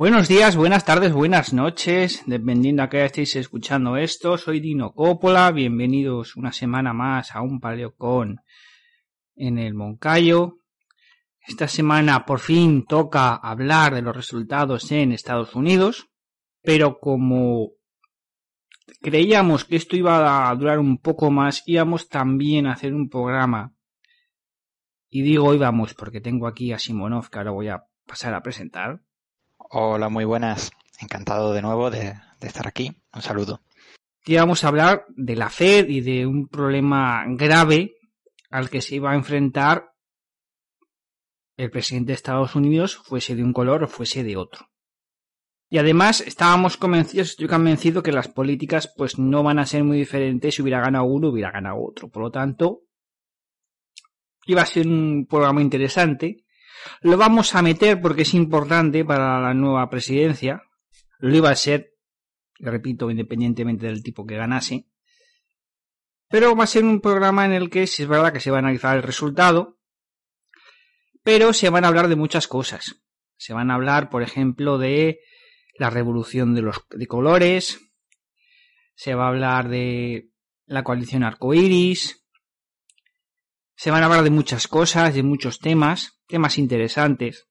Buenos días, buenas tardes, buenas noches, dependiendo a qué estéis escuchando esto. Soy Dino Coppola, bienvenidos una semana más a un paleocon en el Moncayo. Esta semana por fin toca hablar de los resultados en Estados Unidos, pero como creíamos que esto iba a durar un poco más, íbamos también a hacer un programa. Y digo íbamos porque tengo aquí a Simonov que ahora voy a pasar a presentar Hola, muy buenas. Encantado de nuevo de, estar aquí. Un saludo. Y vamos a hablar de la Fed y de un problema grave al que se iba a enfrentar el presidente de Estados Unidos, fuese de un color o fuese de otro. Y además estábamos convencidos, estoy convencido que las políticas pues no van a ser muy diferentes si hubiera ganado uno hubiera ganado otro. Por lo tanto, iba a ser un programa interesante lo vamos a meter porque es importante para la nueva presidencia. Lo iba a ser, repito, independientemente del tipo que ganase. Pero va a ser un programa en el que si es verdad que se va a analizar el resultado, pero se van a hablar de muchas cosas. Se van a hablar, por ejemplo, de la revolución de los de colores, se va a hablar de la coalición arcoíris, se van a hablar de muchas cosas, de muchos temas, temas interesantes.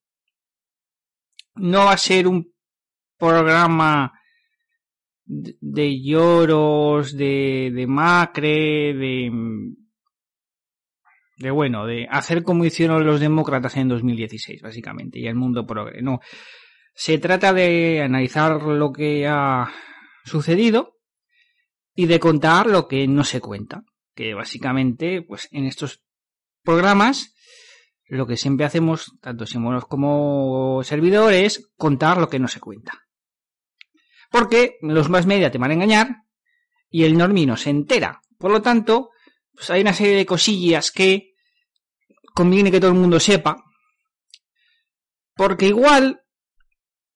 No va a ser un programa de lloros, de, de macre, de, de bueno, de hacer como hicieron los demócratas en 2016, básicamente, y el mundo progre. No. Se trata de analizar lo que ha sucedido y de contar lo que no se cuenta. Que básicamente, pues en estos programas lo que siempre hacemos, tanto Simonos como servidor, es contar lo que no se cuenta. Porque los más media te van a engañar y el normino se entera. Por lo tanto, pues hay una serie de cosillas que conviene que todo el mundo sepa. Porque igual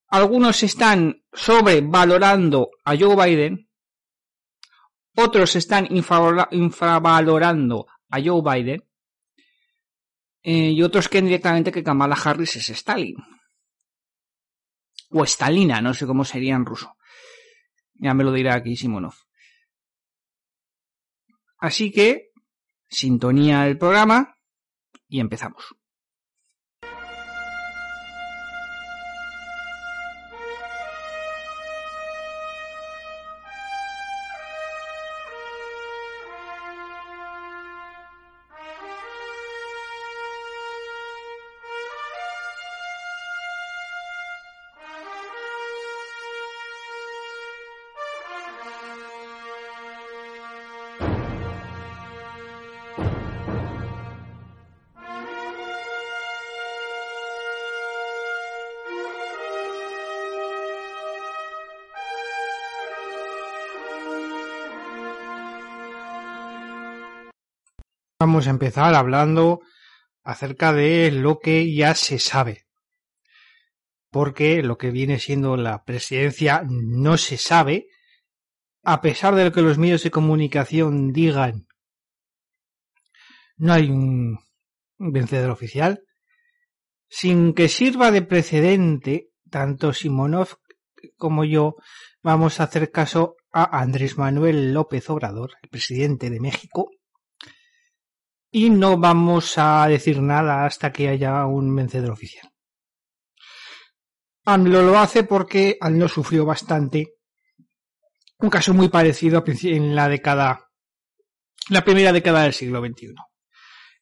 algunos están sobrevalorando a Joe Biden, otros están infravalorando a Joe Biden, eh, y otros creen directamente que Kamala Harris es Stalin. O Stalina, no sé cómo sería en ruso. Ya me lo dirá aquí Simonov. Así que, sintonía el programa y empezamos. Empezar hablando acerca de lo que ya se sabe. Porque lo que viene siendo la presidencia no se sabe, a pesar de lo que los medios de comunicación digan, no hay un vencedor oficial. Sin que sirva de precedente, tanto Simonov como yo vamos a hacer caso a Andrés Manuel López Obrador, el presidente de México, y no vamos a decir nada hasta que haya un vencedor oficial. AMLO lo hace porque AMLO sufrió bastante un caso muy parecido en la década, la primera década del siglo XXI.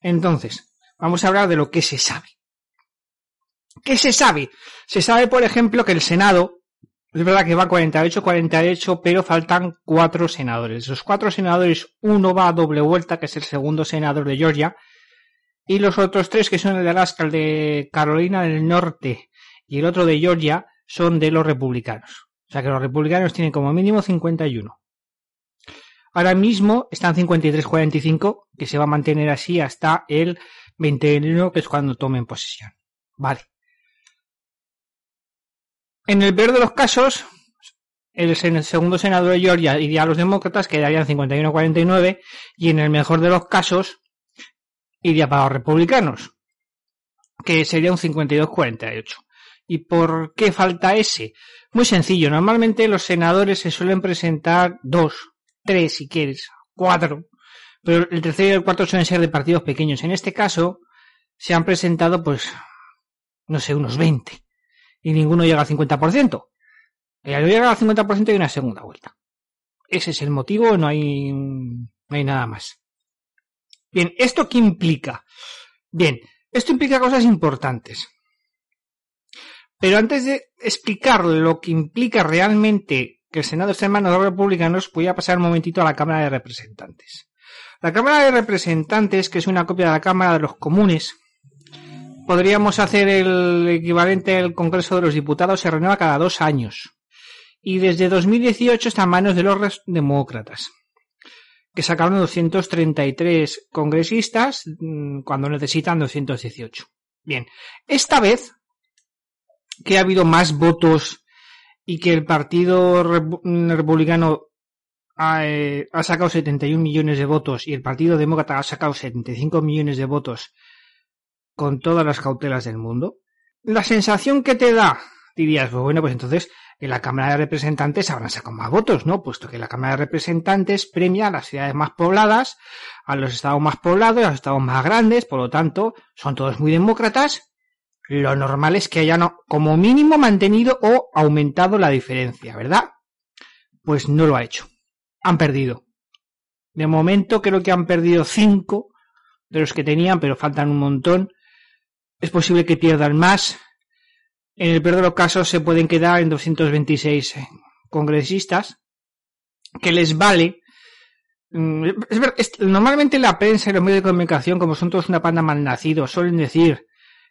Entonces, vamos a hablar de lo que se sabe. ¿Qué se sabe? Se sabe, por ejemplo, que el Senado es verdad que va 48-48, pero faltan cuatro senadores. Los cuatro senadores, uno va a doble vuelta, que es el segundo senador de Georgia, y los otros tres, que son el de Alaska, el de Carolina del Norte y el otro de Georgia, son de los republicanos. O sea que los republicanos tienen como mínimo 51. Ahora mismo están 53-45, que se va a mantener así hasta el 21, que es cuando tomen posesión. Vale. En el peor de los casos, el, segundo senador de Georgia iría a los demócratas, quedarían 51-49, y en el mejor de los casos, iría para los republicanos, que sería un 52-48. ¿Y por qué falta ese? Muy sencillo, normalmente los senadores se suelen presentar dos, tres si quieres, cuatro, pero el tercero y el cuarto suelen ser de partidos pequeños. En este caso se han presentado pues, no sé, unos 20 y ninguno llega al 50%. Y al llegar al 50% hay una segunda vuelta. Ese es el motivo, no hay, no hay nada más. Bien, ¿esto qué implica? Bien, esto implica cosas importantes. Pero antes de explicar lo que implica realmente que el Senado esté en manos de los republicanos, voy a pasar un momentito a la Cámara de Representantes. La Cámara de Representantes, que es una copia de la Cámara de los Comunes, podríamos hacer el equivalente al Congreso de los Diputados, se renueva cada dos años. Y desde 2018 está en manos de los demócratas, que sacaron 233 congresistas mm, cuando necesitan 218. Bien, esta vez que ha habido más votos y que el Partido Republicano ha, eh, ha, sacado 71 millones de votos y el Partido Demócrata ha sacado 75 millones de votos con todas las cautelas del mundo, la sensación que te da, dirías, pues bueno, pues entonces en la Cámara de Representantes habrán sacado más votos, ¿no? Puesto que la Cámara de Representantes premia a las ciudades más pobladas, a los estados más poblados, a los estados más grandes, por lo tanto, son todos muy demócratas lo normal es que hayan como mínimo mantenido o aumentado la diferencia, ¿verdad? Pues no lo ha hecho. Han perdido. De momento creo que han perdido cinco de los que tenían, pero faltan un montón. Es posible que pierdan más. En el peor de los casos se pueden quedar en 226 congresistas, que les vale. Mm, normalmente la prensa y los medios de comunicación, como son todos una panda malnacidos, suelen decir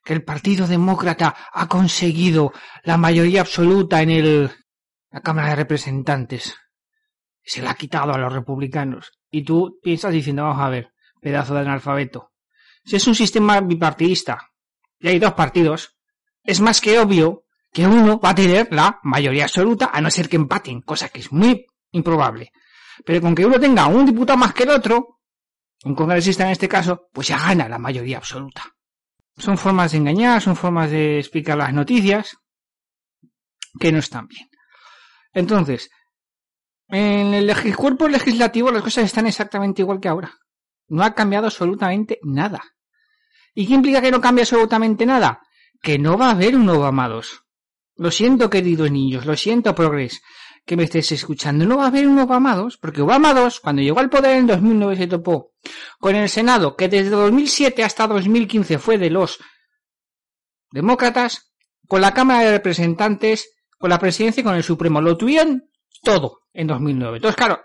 que el Partido Demócrata ha conseguido la mayoría absoluta en el, la Cámara de Representantes. Se la ha quitado a los republicanos. Y tú piensas diciendo, vamos a ver, pedazo de analfabeto. Si es un sistema bipartidista y hay dos partidos, es más que obvio que uno va a tener la mayoría absoluta, a no ser que empaten, cosa que es muy improbable. Pero con que uno tenga un diputado más que el otro, un congresista en este caso, pues ya gana la mayoría absoluta. Son formas de engañar, son formas de explicar las noticias que no están bien. Entonces, en el cuerpo legislativo las cosas están exactamente igual que ahora. No ha cambiado absolutamente nada. ¿Y qué implica que no cambie absolutamente nada? Que no va a haber un Obama 2. Lo siento, queridos niños, lo siento, Progress que me estés escuchando, no va a haber un Obama 2, porque Obama 2, cuando llegó al poder en 2009, se topó con el Senado, que desde 2007 hasta 2015 fue de los demócratas, con la Cámara de Representantes, con la presidencia y con el Supremo. Lo tuvieron todo en 2009. Entonces, claro,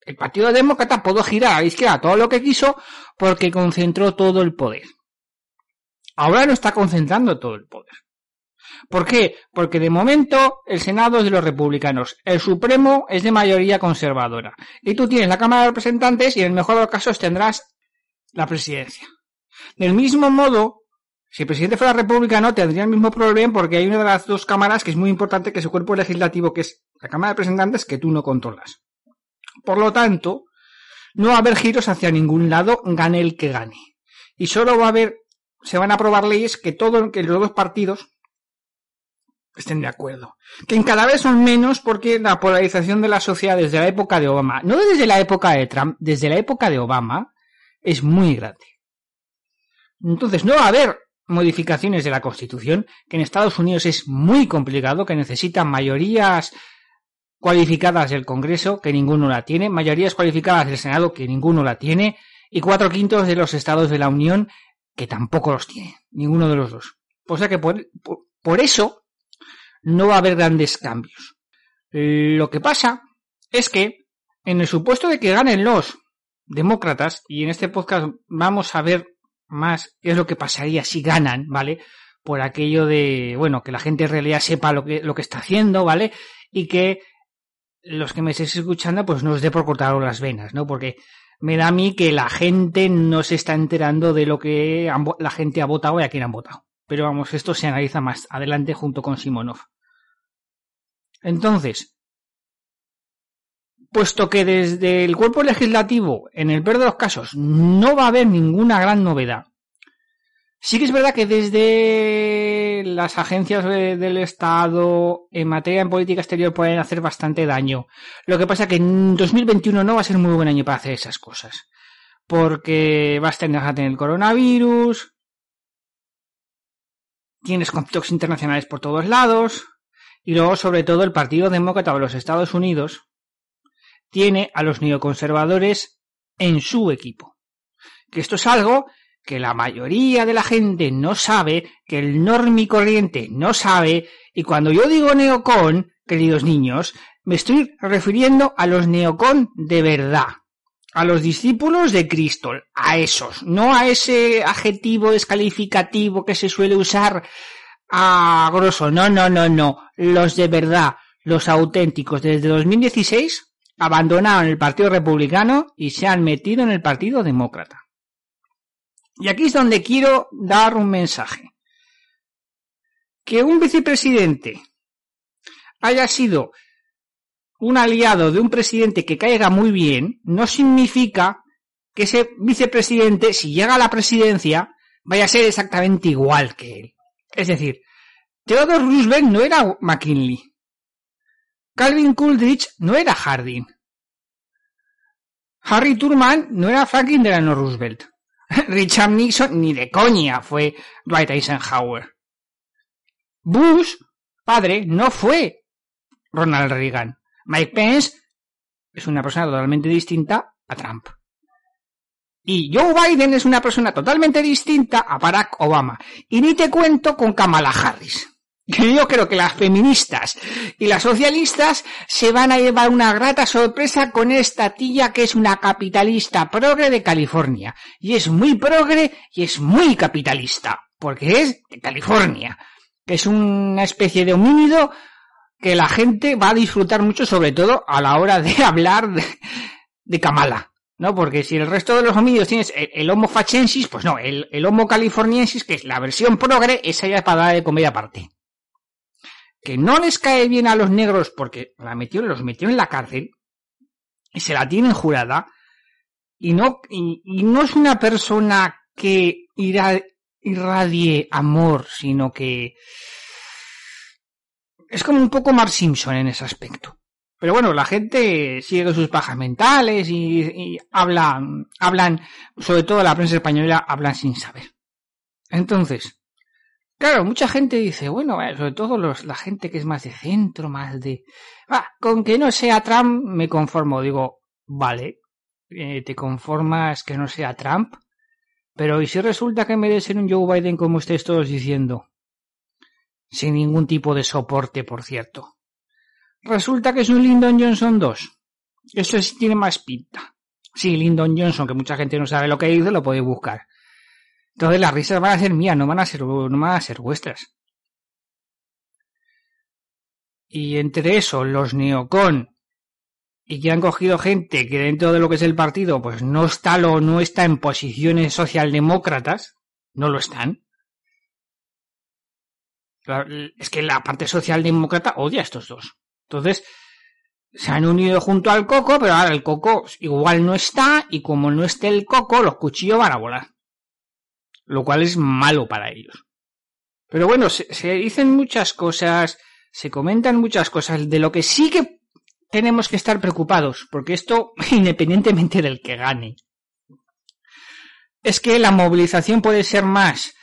el Partido Demócrata pudo girar a la izquierda todo lo que quiso porque concentró todo el poder. Ahora no está concentrando todo el poder. ¿Por qué? Porque de momento el Senado es de los republicanos, el Supremo es de mayoría conservadora. Y tú tienes la Cámara de Representantes y en el mejor de los casos tendrás la presidencia. Del mismo modo, si el presidente fuera republicano tendría el mismo problema porque hay una de las dos cámaras que es muy importante que es su cuerpo legislativo, que es la Cámara de Representantes, que tú no controlas. Por lo tanto, no va a haber giros hacia ningún lado, gane el que gane. Y solo va a haber, se van a aprobar leyes que todo, que los dos partidos estén de acuerdo. Que cada vez son menos porque la polarización de la sociedad desde la época de Obama, no desde la época de Trump, desde la época de Obama, es muy grande. Entonces no va a haber modificaciones de la Constitución, que en Estados Unidos es muy complicado, que necesitan mayorías cualificadas del Congreso, que ninguno la tiene, mayorías cualificadas del Senado, que ninguno la tiene, y cuatro quintos de los estados de la Unión, que tampoco los tiene, ninguno de los dos. O sea que por, por eso no va a haber grandes cambios. Lo que pasa es que, en el supuesto de que ganen los demócratas, y en este podcast vamos a ver más qué es lo que pasaría si ganan, ¿vale? Por aquello de, bueno, que la gente en realidad sepa lo que, lo que está haciendo, ¿vale? Y que los que me estéis escuchando, pues no os dé por cortar las venas, ¿no? Porque me da a mí que la gente no se está enterando de lo que la gente ha votado y a quién han votado. Pero vamos, esto se analiza más adelante junto con Simonov. Entonces, puesto que desde el cuerpo legislativo, en el peor de los casos, no va a haber ninguna gran novedad, sí que es verdad que desde las agencias del Estado en materia de política exterior pueden hacer bastante daño. Lo que pasa que en 2021 no va a ser muy buen año para hacer esas cosas. Porque vas a tener, a tener el coronavirus, tienes conflictos internacionales por todos lados, y luego sobre todo el Partido Demócrata de los Estados Unidos tiene a los neoconservadores en su equipo. Que esto es algo que la mayoría de la gente no sabe, que el normi corriente no sabe, y cuando yo digo neocon, queridos niños, me estoy refiriendo a los neocon de verdad, a los discípulos de Cristo, a esos, no a ese adjetivo descalificativo que se suele usar a grosso, no, no, no, no, los de verdad, los auténticos, desde 2016 abandonaron el Partido Republicano y se han metido en el Partido Demócrata. Y aquí es donde quiero dar un mensaje. Que un vicepresidente haya sido un aliado de un presidente que caiga muy bien, no significa que ese vicepresidente, si llega a la presidencia, vaya a ser exactamente igual que él. Es decir, Theodore Roosevelt no era McKinley. Calvin Coolidge no era Harding. Harry Truman no era Franklin Delano Roosevelt. Richard Nixon ni de coña fue Dwight Eisenhower. Bush, padre, no fue Ronald Reagan. Mike Pence es una persona totalmente distinta a Trump. Y Joe Biden es una persona totalmente distinta a Barack Obama. Y ni te cuento con Kamala Harris. Yo creo que las feministas y las socialistas se van a llevar una grata sorpresa con esta tía que es una capitalista progre de California. Y es muy progre y es muy capitalista. Porque es de California. Que es una especie de homínido que la gente va a disfrutar mucho, sobre todo a la hora de hablar de, Kamala. ¿no? Porque si el resto de los homínidos tienes el, Homo fachensis, pues no, el, el, Homo californiensis, que es la versión progre, esa ya es para dar de comedia aparte que no les cae bien a los negros porque la metió, los metió en la cárcel y se la tienen jurada y no, y, no es una persona que irradie amor, sino que es como un poco Mark Simpson en ese aspecto. Pero bueno, la gente sigue sus pajas mentales y, y hablan, hablan, sobre todo la prensa española, hablan sin saber. Entonces, Claro, mucha gente dice, bueno, sobre todo los, la gente que es más de centro, más de... Ah, con que no sea Trump me conformo. Digo, vale, eh, te conformas que no sea Trump, pero ¿y si resulta que de ser un Joe Biden como estéis todos diciendo? Sin ningún tipo de soporte, por cierto. Resulta que es un Lyndon Johnson 2. Eso sí tiene más pinta. Sí, Lyndon Johnson, que mucha gente no sabe lo que dice, lo podéis buscar. Entonces las risas van a ser mías, no van a ser, no van a ser vuestras. Y entre eso, los neocon, y que han cogido gente que dentro de lo que es el partido, pues no está lo, no está en posiciones socialdemócratas, no lo están. Es que la parte socialdemócrata odia a estos dos. Entonces, se han unido junto al coco, pero ahora el coco igual no está, y como no esté el coco, los cuchillos van a volar lo cual es malo para ellos. Pero bueno, se, dicen muchas cosas, se comentan muchas cosas de lo que sí que tenemos que estar preocupados, porque esto, independientemente del que gane, es que la movilización puede ser más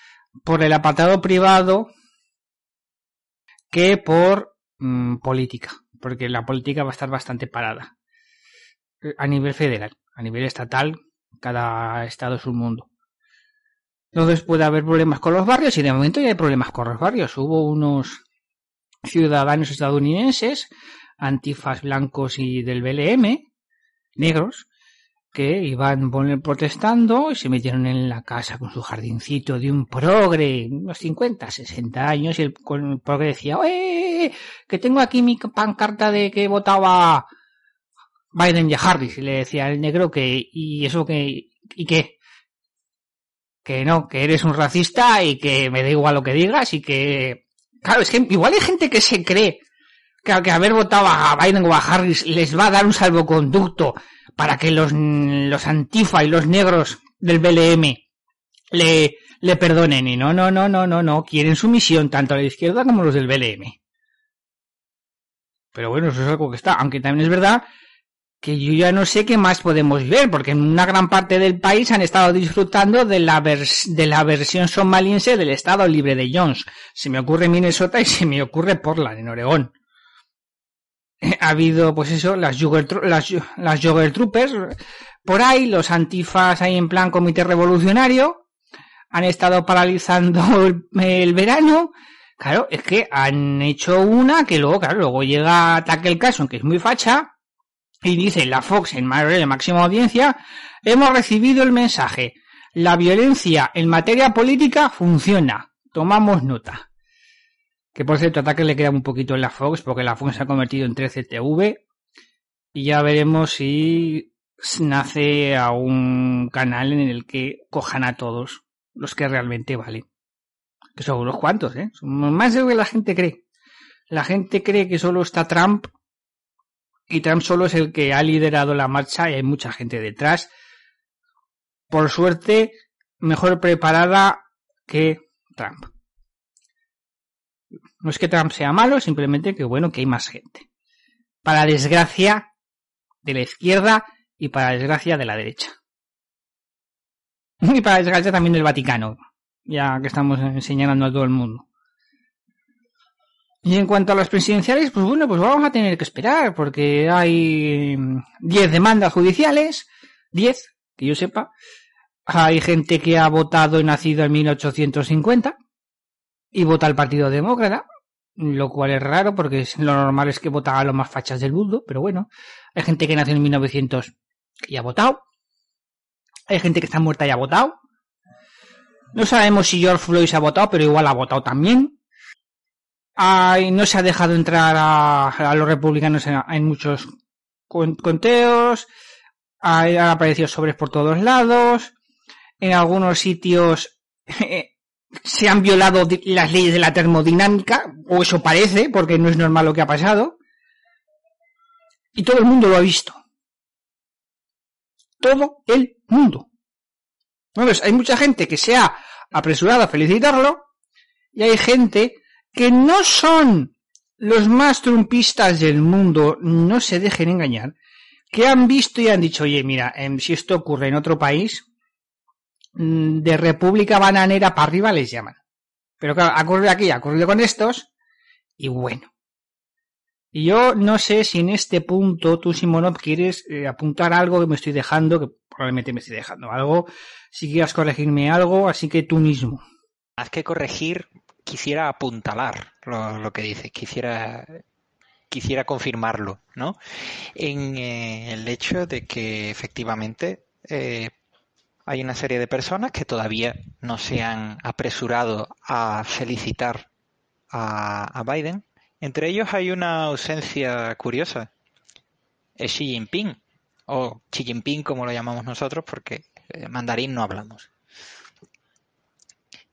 por el apartado privado que por mm, política, porque la política va a estar bastante parada a nivel federal, a nivel estatal, cada estado es un mundo. Entonces puede haber problemas con los barrios y de momento ya hay problemas con los barrios. Hubo unos ciudadanos estadounidenses, antifas blancos y del BLM, negros, que iban protestando y se metieron en la casa con su jardincito de un progre, unos 50, 60 años, y el, progre decía, ¡eh! Que tengo aquí mi pancarta de que votaba Biden y Harris. Y le decía el negro que, ¿y eso que, y qué? Que no, que eres un racista y que me da igual lo que digas y que... Claro, es que igual hay gente que se cree que, que haber votado a Biden o a Harris les va a dar un salvoconducto para que los, los antifa y los negros del BLM le, le perdonen. Y no, no, no, no, no, no. Quieren sumisión tanto a la izquierda como los del BLM. Pero bueno, eso es algo que está. Aunque también es verdad que yo ya no sé qué más podemos ver, porque en una gran parte del país han estado disfrutando de la, de la versión somaliense del Estado Libre de Jones. Se me ocurre Minnesota y se me ocurre Portland, en Oregón. Ha habido, pues eso, las Jogger, las, las Troopers, por ahí, los antifas ahí en plan comité revolucionario, han estado paralizando el, verano. Claro, es que han hecho una que luego, claro, luego llega el caso que es muy facha, y dice la Fox en de máxima audiencia, hemos recibido el mensaje. La violencia en materia política funciona. Tomamos nota. Que por cierto, ataque le queda un poquito en la Fox, porque la Fox se ha convertido en 13TV. Y ya veremos si nace a un canal en el que cojan a todos los que realmente valen. Que son unos cuantos, ¿eh? Son más de lo que la gente cree. La gente cree que solo está Trump y Trump solo es el que ha liderado la marcha y hay mucha gente detrás. Por suerte, mejor preparada que Trump. No es que Trump sea malo, simplemente que bueno, que hay más gente. Para desgracia de la izquierda y para desgracia de la derecha. Y para desgracia también del Vaticano, ya que estamos señalando a todo el mundo. Y en cuanto a las presidenciales, pues bueno, pues vamos a tener que esperar, porque hay 10 demandas judiciales, 10, que yo sepa. Hay gente que ha votado y nacido en 1850 y vota al Partido Demócrata, lo cual es raro porque lo normal es que vota a los más fachas del mundo, pero bueno. Hay gente que nació en 1900 y ha votado. Hay gente que está muerta y ha votado. No sabemos si George Floyd se ha votado, pero igual ha votado también no se ha dejado entrar a, los republicanos en, muchos conteos. han aparecido sobres por todos lados. En algunos sitios eh, se han violado las leyes de la termodinámica, o eso parece, porque no es normal lo que ha pasado. Y todo el mundo lo ha visto. Todo el mundo. Bueno, hay mucha gente que se ha apresurado a felicitarlo y hay gente que no son los más trumpistas del mundo, no se dejen engañar, que han visto y han dicho, oye, mira, em, si esto ocurre en otro país, mm, de República Bananera para arriba les llaman. Pero claro, aquí, ha con estos, y bueno. Y yo no sé si en este punto tú, Simonov, quieres eh, apuntar algo que me estoy dejando, que probablemente me estoy dejando algo, si quieras corregirme algo, así que tú mismo. Haz que corregir, quisiera apuntalar lo, que dices, quisiera quisiera confirmarlo, ¿no? En eh, el hecho de que efectivamente eh, hay una serie de personas que todavía no se han apresurado a felicitar a, Biden. Entre ellos hay una ausencia curiosa. Es Xi Jinping, o Xi Jinping como lo llamamos nosotros, porque eh, mandarín no hablamos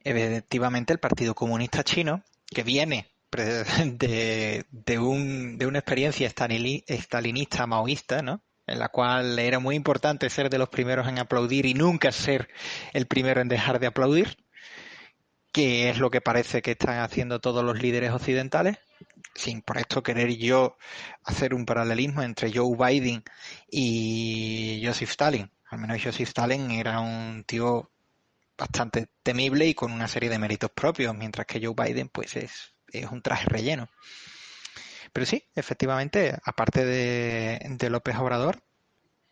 efectivamente el Partido Comunista Chino, que viene de, de, un, de una experiencia estalinista maoísta, ¿no? en la cual era muy importante ser de los primeros en aplaudir y nunca ser el primero en dejar de aplaudir, que es lo que parece que están haciendo todos los líderes occidentales, sin por esto querer yo hacer un paralelismo entre Joe Biden y Joseph Stalin. Al menos Joseph Stalin era un tío bastante temible y con una serie de méritos propios, mientras que Joe Biden pues es, es un traje relleno. Pero sí, efectivamente, aparte de, de López Obrador,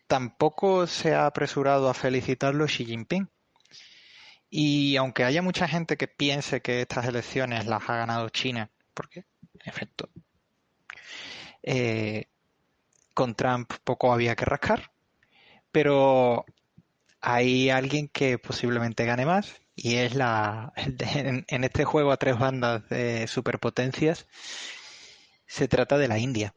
tampoco se ha apresurado a felicitarlo Xi Jinping. Y aunque haya mucha gente que piense que estas elecciones las ha ganado China, porque, en efecto, eh, con Trump poco había que rascar, pero hay alguien que posiblemente gane más y es la en, este juego a tres bandas de superpotencias se trata de la India.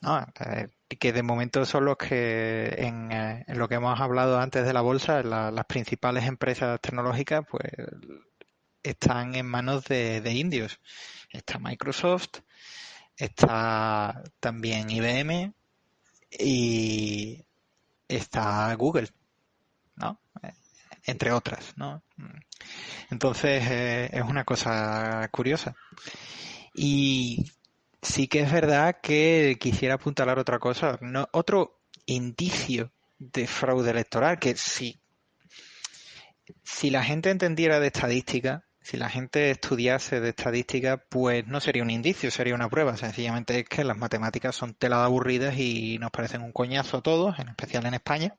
Eh, que de momento son los que en, eh, lo que hemos hablado antes de la bolsa las principales empresas tecnológicas pues están en manos de, de indios. Está Microsoft está también IBM y está Google ¿no? Entre otras, ¿no? Entonces eh, es una cosa curiosa. Y sí que es verdad que quisiera apuntalar otra cosa, no, otro indicio de fraude electoral que si, si la gente entendiera de estadística, si la gente estudiase de estadística, pues no sería un indicio, sería una prueba. Sencillamente es que las matemáticas son tela aburridas y nos parecen un coñazo a todos, en especial en España.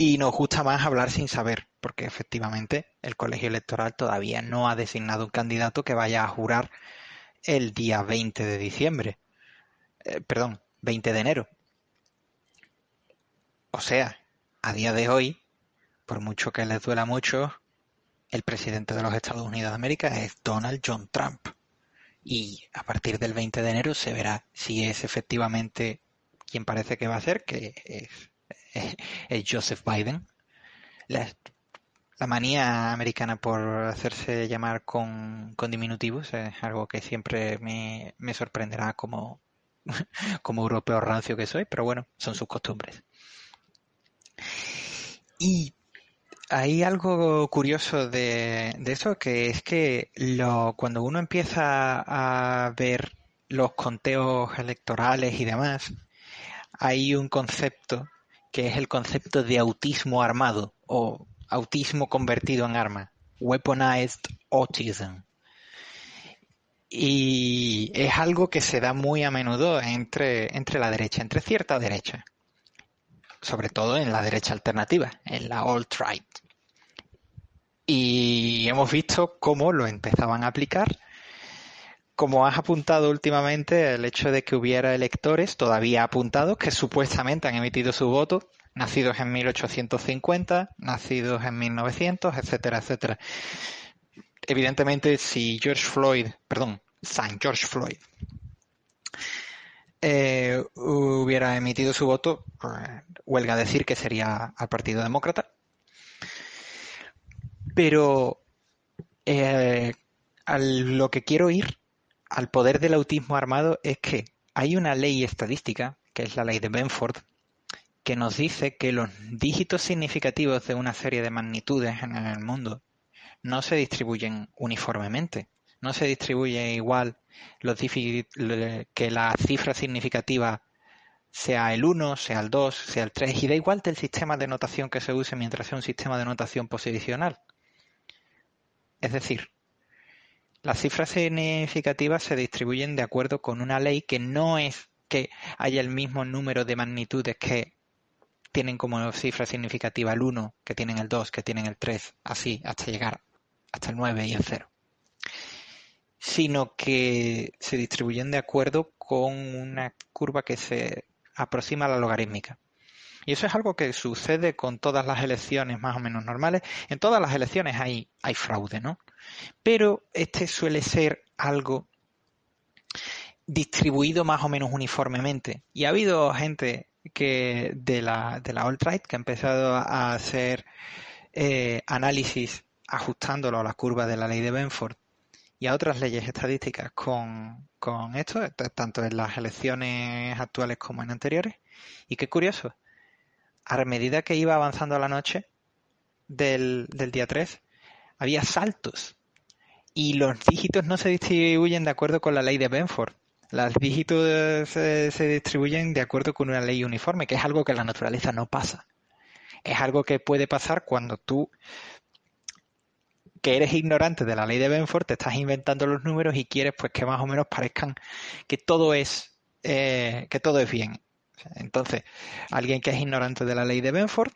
Y nos gusta más hablar sin saber, porque efectivamente el colegio electoral todavía no ha designado un candidato que vaya a jurar el día 20 de diciembre. Eh, perdón, 20 de enero. O sea, a día de hoy, por mucho que les duela mucho, el presidente de los Estados Unidos de América es Donald John Trump. Y a partir del 20 de enero se verá si es efectivamente quien parece que va a ser, que es es Joseph Biden. La, manía americana por hacerse llamar con, diminutivos es algo que siempre me, sorprenderá como, como europeo rancio que soy, pero bueno, son sus costumbres. Y hay algo curioso de, de eso, que es que lo, cuando uno empieza a ver los conteos electorales y demás, hay un concepto que es el concepto de autismo armado o autismo convertido en arma, weaponized autism. Y es algo que se da muy a menudo entre, entre la derecha, entre cierta derecha, sobre todo en la derecha alternativa, en la alt-right. Y hemos visto cómo lo empezaban a aplicar como has apuntado últimamente, el hecho de que hubiera electores todavía apuntados que supuestamente han emitido su voto, nacidos en 1850, nacidos en 1900, etcétera, etcétera. Evidentemente, si George Floyd, perdón, San George Floyd, eh, hubiera emitido su voto, pues, huelga decir que sería al Partido Demócrata. Pero eh, a lo que quiero ir al poder del autismo armado es que hay una ley estadística, que es la ley de Benford, que nos dice que los dígitos significativos de una serie de magnitudes en el mundo no se distribuyen uniformemente. No se distribuye igual los que la cifra significativa sea el 1, sea el 2, sea el 3, y da igual del sistema de notación que se use mientras sea un sistema de notación posicional. Es decir, las cifras significativas se distribuyen de acuerdo con una ley que no es que haya el mismo número de magnitudes que tienen como cifra significativa el 1, que tienen el 2, que tienen el 3, así hasta llegar hasta el 9 y el 0. Sino que se distribuyen de acuerdo con una curva que se aproxima a la logarítmica. Y eso es algo que sucede con todas las elecciones más o menos normales. En todas las elecciones hay, hay fraude, ¿no? Pero este suele ser algo distribuido más o menos uniformemente. Y ha habido gente que de la, de la alt-right que ha empezado a hacer eh, análisis ajustándolo a la curva de la ley de Benford y a otras leyes estadísticas con, con esto, tanto en las elecciones actuales como en anteriores. Y qué curioso, a medida que iba avanzando la noche del, del día 3, había saltos y los dígitos no se distribuyen de acuerdo con la ley de Benford. Los dígitos se, se, distribuyen de acuerdo con una ley uniforme, que es algo que la naturaleza no pasa. Es algo que puede pasar cuando tú, que eres ignorante de la ley de Benford, te estás inventando los números y quieres pues que más o menos parezcan que todo es eh, que todo es bien. Entonces, alguien que es ignorante de la ley de Benford,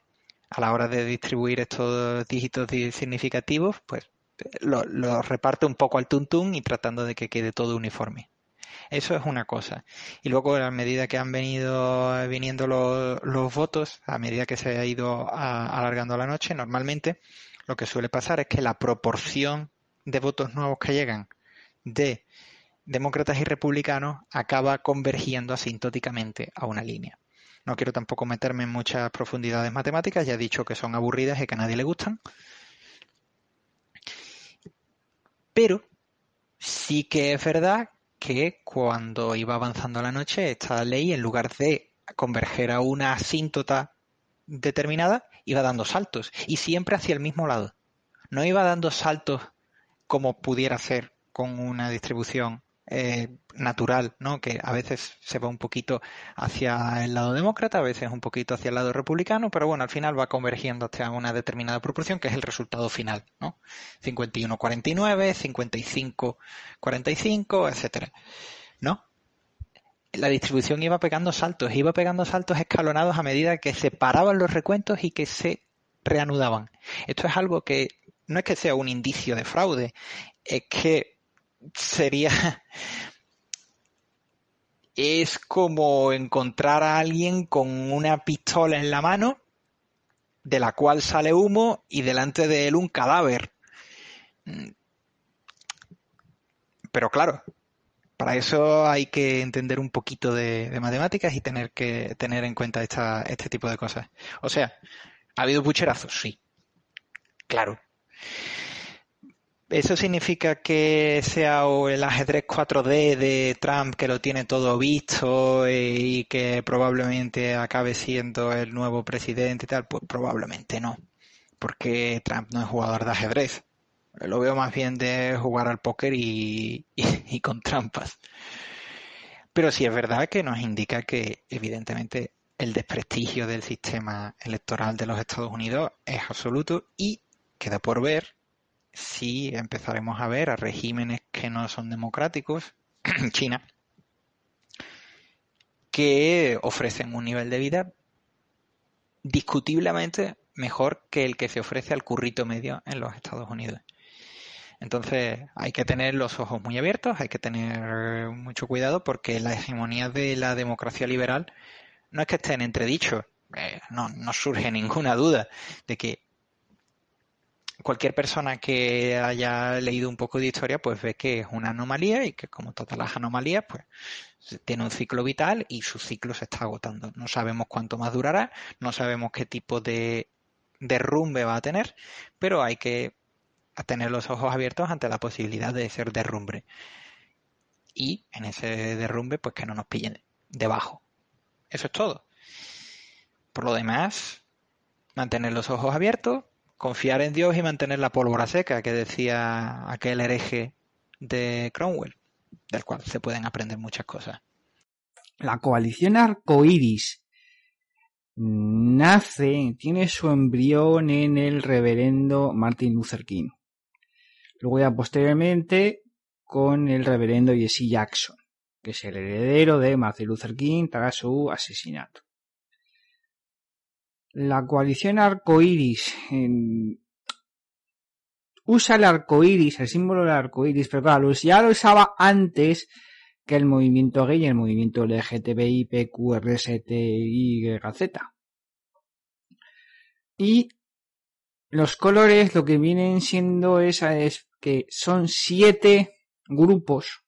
a la hora de distribuir estos dígitos significativos, pues lo, reparte un poco al tuntún y tratando de que quede todo uniforme. Eso es una cosa. Y luego, a medida que han venido viniendo los, votos, a medida que se ha ido alargando la noche, normalmente lo que suele pasar es que la proporción de votos nuevos que llegan de demócratas y republicanos acaba convergiendo asintóticamente a una línea. No quiero tampoco meterme en muchas profundidades matemáticas, ya he dicho que son aburridas y que a nadie le gustan, Pero sí que es verdad que cuando iba avanzando la noche, esta ley, en lugar de converger a una asíntota determinada, iba dando saltos y siempre hacia el mismo lado. no iba dando saltos como pudiera ser con una distribución eh, natural, ¿no? Que a veces se va un poquito hacia el lado demócrata, a veces un poquito hacia el lado republicano, pero bueno, al final va convergiendo hacia una determinada proporción que es el resultado final, ¿no? 51-49, 55-45, etcétera, ¿no? La distribución iba pegando saltos, iba pegando saltos escalonados a medida que se paraban los recuentos y que se reanudaban. Esto es algo que no es que sea un indicio de fraude, es que sería es como encontrar a alguien con una pistola en la mano de la cual sale humo y delante de él un cadáver. Pero claro, para eso hay que entender un poquito de, matemáticas y tener que tener en cuenta esta, este tipo de cosas. O sea, ¿ha habido pucherazos? Sí. Claro. ¿Eso significa que sea el ajedrez 4D de Trump que lo tiene todo visto eh, y que probablemente acabe siendo el nuevo presidente y tal? Pues probablemente no, porque Trump no es jugador de ajedrez. Lo veo más bien de jugar al póker y, y con trampas. Pero sí es verdad que nos indica que evidentemente el desprestigio del sistema electoral de los Estados Unidos es absoluto y queda por ver sí empezaremos a ver a regímenes que no son democráticos, China, que ofrecen un nivel de vida discutiblemente mejor que el que se ofrece al currito medio en los Estados Unidos. Entonces hay que tener los ojos muy abiertos, hay que tener mucho cuidado porque la hegemonía de la democracia liberal no es que esté en entredicho, eh, no, no surge ninguna duda de que cualquier persona que haya leído un poco de historia, pues ve que es una anomalía y que como todas las anomalías, pues tiene un ciclo vital y su ciclo se está agotando. No sabemos cuánto más durará, no sabemos qué tipo de derrumbe va a tener, pero hay que tener los ojos abiertos ante la posibilidad de ser derrumbe. Y en ese derrumbe, pues que no nos pillen debajo. Eso es todo. Por lo demás, mantener los ojos abiertos, confiar en Dios y mantener la pólvora seca, que decía aquel hereje de Cromwell, del cual se pueden aprender muchas cosas. La coalición arcoíris nace, tiene su embrión en el reverendo Martin Luther King. Luego ya posteriormente con el reverendo Jesse Jackson, que es el heredero de Martin Luther King tras su asesinato. La coalición arcoíris usa el arcoíris, el símbolo del arcoíris, pero claro, ya lo usaba antes que el movimiento gay y el movimiento LGTBI. Y los colores lo que vienen siendo es que son siete grupos,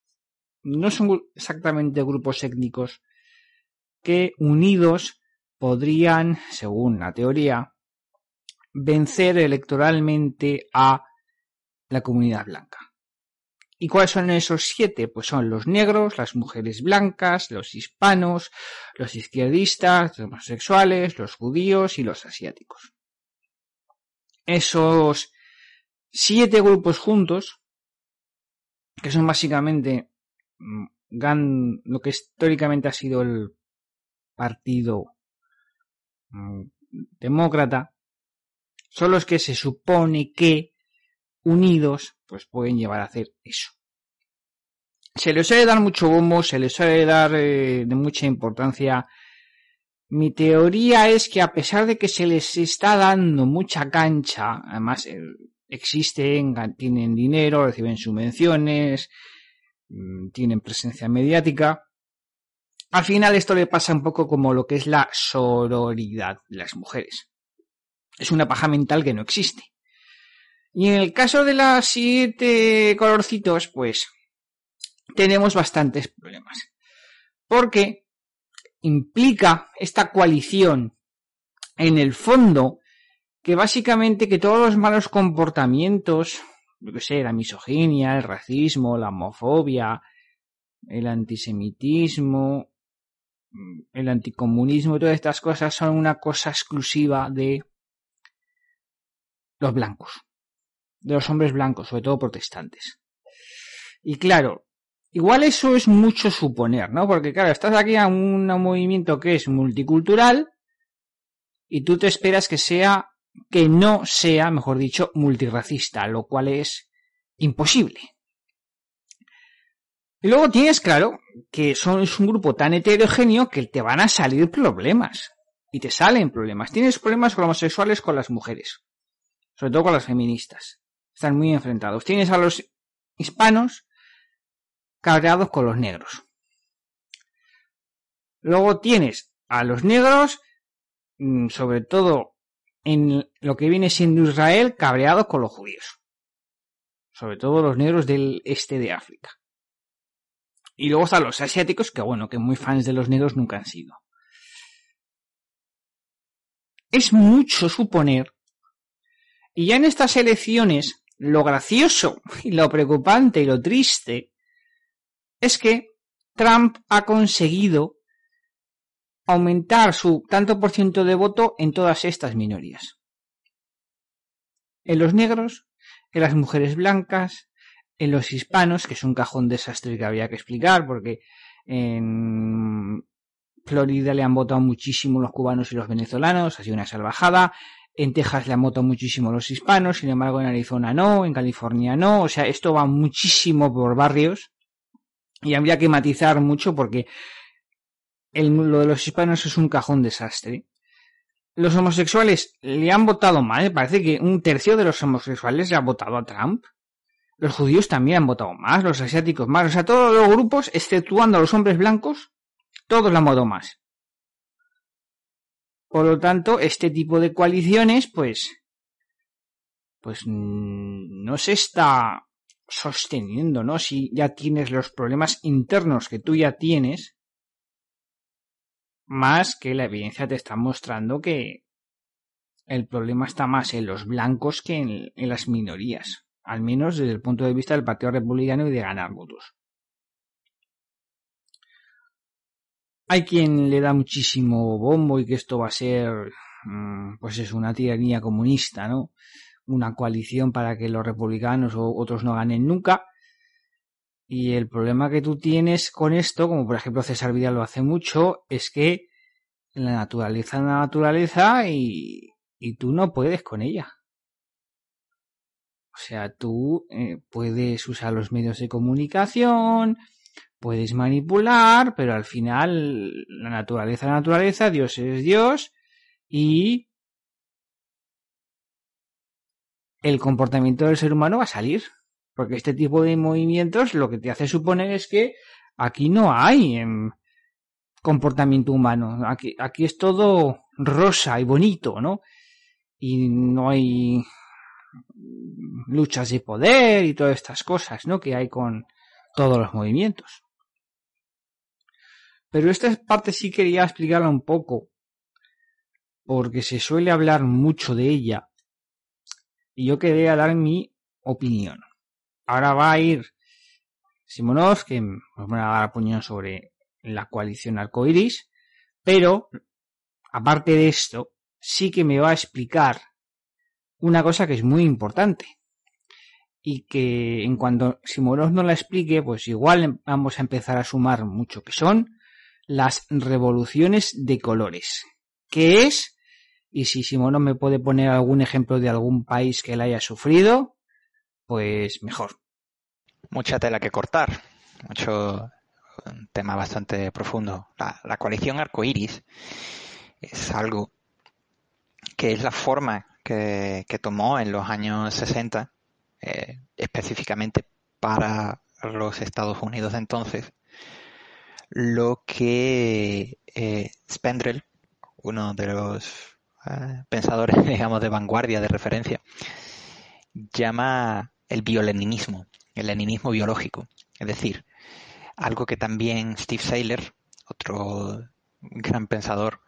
no son exactamente grupos étnicos, que unidos podrían, según la teoría, vencer electoralmente a la comunidad blanca. ¿Y cuáles son esos siete? Pues son los negros, las mujeres blancas, los hispanos, los izquierdistas, los homosexuales, los judíos y los asiáticos. Esos siete grupos juntos, que son básicamente mm, lo que históricamente ha sido el partido demócrata son los que se supone que unidos pues pueden llevar a hacer eso. Se les suele dar mucho bombo, se les suele dar eh, de mucha importancia. Mi teoría es que a pesar de que se les está dando mucha cancha, además eh, existen, tienen dinero, reciben subvenciones, mm, tienen presencia mediática, al final esto le pasa un poco como lo que es la sororidad de las mujeres. Es una paja mental que no existe. Y en el caso de las siete colorcitos, pues tenemos bastantes problemas. Porque implica esta coalición en el fondo que básicamente que todos los malos comportamientos, lo que sé, la misoginia, el racismo, la homofobia, el antisemitismo, el anticomunismo y todas estas cosas son una cosa exclusiva de los blancos. de los hombres blancos, sobre todo protestantes. Y claro, igual eso es mucho suponer, ¿no? Porque claro, estás aquí a un movimiento que es multicultural y tú te esperas que sea, que no sea, mejor dicho, multirracista, lo cual es imposible. Y luego tienes claro que son, es un grupo tan heterogéneo que te van a salir problemas. Y te salen problemas. Tienes problemas con homosexuales con las mujeres. Sobre todo con las feministas. Están muy enfrentados. Tienes a los hispanos cabreados con los negros. Luego tienes a los negros, mm, sobre todo en lo que viene siendo Israel, cabreados con los judíos. Sobre todo los negros del este de África. Y luego están los asiáticos, que bueno, que muy fans de los negros nunca han sido. Es mucho suponer. Y ya en estas elecciones, lo gracioso y lo preocupante y lo triste es que Trump ha conseguido aumentar su tanto por ciento de voto en todas estas minorías. En los negros, en las mujeres blancas, en los hispanos, que es un cajón desastre que había que explicar, porque en Florida le han votado muchísimo los cubanos y los venezolanos, ha sido una salvajada. En Texas le han votado muchísimo los hispanos, sin embargo en Arizona no, en California no, o sea, esto va muchísimo por barrios y habría que matizar mucho porque el, lo de los hispanos es un cajón desastre. Los homosexuales le han votado mal, parece que un tercio de los homosexuales le ha votado a Trump. Los judíos también han votado más, los asiáticos más, o sea, todos los grupos, exceptuando a los hombres blancos, todos la han votado más. Por lo tanto, este tipo de coaliciones, pues, pues no se está sosteniendo, ¿no? Si ya tienes los problemas internos que tú ya tienes, más que la evidencia te está mostrando que el problema está más en los blancos que en, en las minorías al menos desde el punto de vista del Partido Republicano y de ganar votos. Hay quien le da muchísimo bombo y que esto va a ser, mm, pues es una tiranía comunista, ¿no? Una coalición para que los republicanos o otros no ganen nunca. Y el problema que tú tienes con esto, como por ejemplo César Vidal lo hace mucho, es que la naturaleza es la naturaleza y, y tú no puedes con ella. O sea, tú eh, puedes usar los medios de comunicación, puedes manipular, pero al final la naturaleza es la naturaleza, Dios es Dios y el comportamiento del ser humano va a salir. Porque este tipo de movimientos lo que te hace suponer es que aquí no hay em, comportamiento humano. Aquí, aquí es todo rosa y bonito, ¿no? Y no hay luchas de poder y todas estas cosas, ¿no? Que hay con todos los movimientos. Pero esta parte sí quería explicarla un poco, porque se suele hablar mucho de ella, y yo quería dar mi opinión. Ahora va a ir Simonov, que nos va a dar opinión sobre la coalición arcoiris, pero, aparte de esto, sí que me va a explicar una cosa que es muy importante y que en cuanto Simonov no la explique, pues igual vamos a empezar a sumar mucho, que son las revoluciones de colores. ¿Qué es? Y si Simonov me puede poner algún ejemplo de algún país que la haya sufrido, pues mejor. Mucha tela que cortar, mucho un tema bastante profundo. La, la coalición arcoíris es algo que es la forma que, tomó en los años 60, eh, específicamente para los Estados Unidos de entonces, lo que eh, uno de los eh, pensadores, digamos, de vanguardia, de referencia, llama el bioleninismo, el leninismo biológico. Es decir, algo que también Steve Saylor, otro gran pensador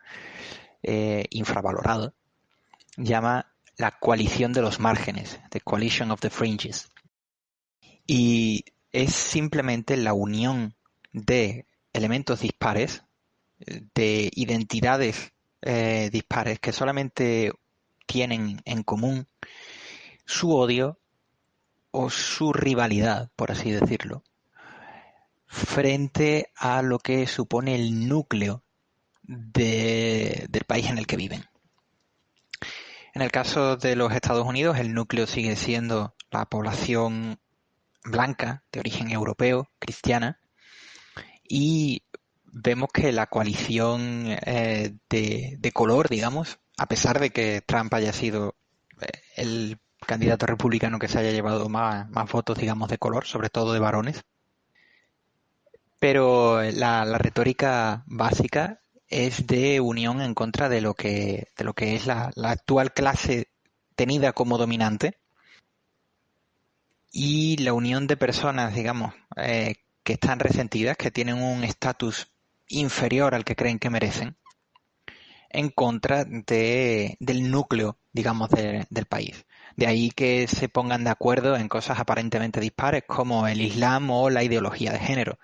infravalorado, llama la coalición de los márgenes, The Coalition of the Fringes. Y es simplemente la unión de elementos dispares, de identidades eh, dispares que solamente tienen en común su odio o su rivalidad, por así decirlo, frente a lo que supone el núcleo del país en el que viven. En el caso de los Estados Unidos, el núcleo sigue siendo la población blanca, de origen europeo, cristiana, y vemos que la coalición eh, de, color, digamos, a pesar de que Trump haya sido eh, el candidato republicano que se haya llevado más, más votos, digamos, de color, sobre todo de varones, pero la, retórica básica es de unión en contra de lo que, de lo que es la, actual clase tenida como dominante y la unión de personas, digamos, eh, que están resentidas, que tienen un estatus inferior al que creen que merecen, en contra de, del núcleo, digamos, del país. De ahí que se pongan de acuerdo en cosas aparentemente dispares como el Islam o la ideología de género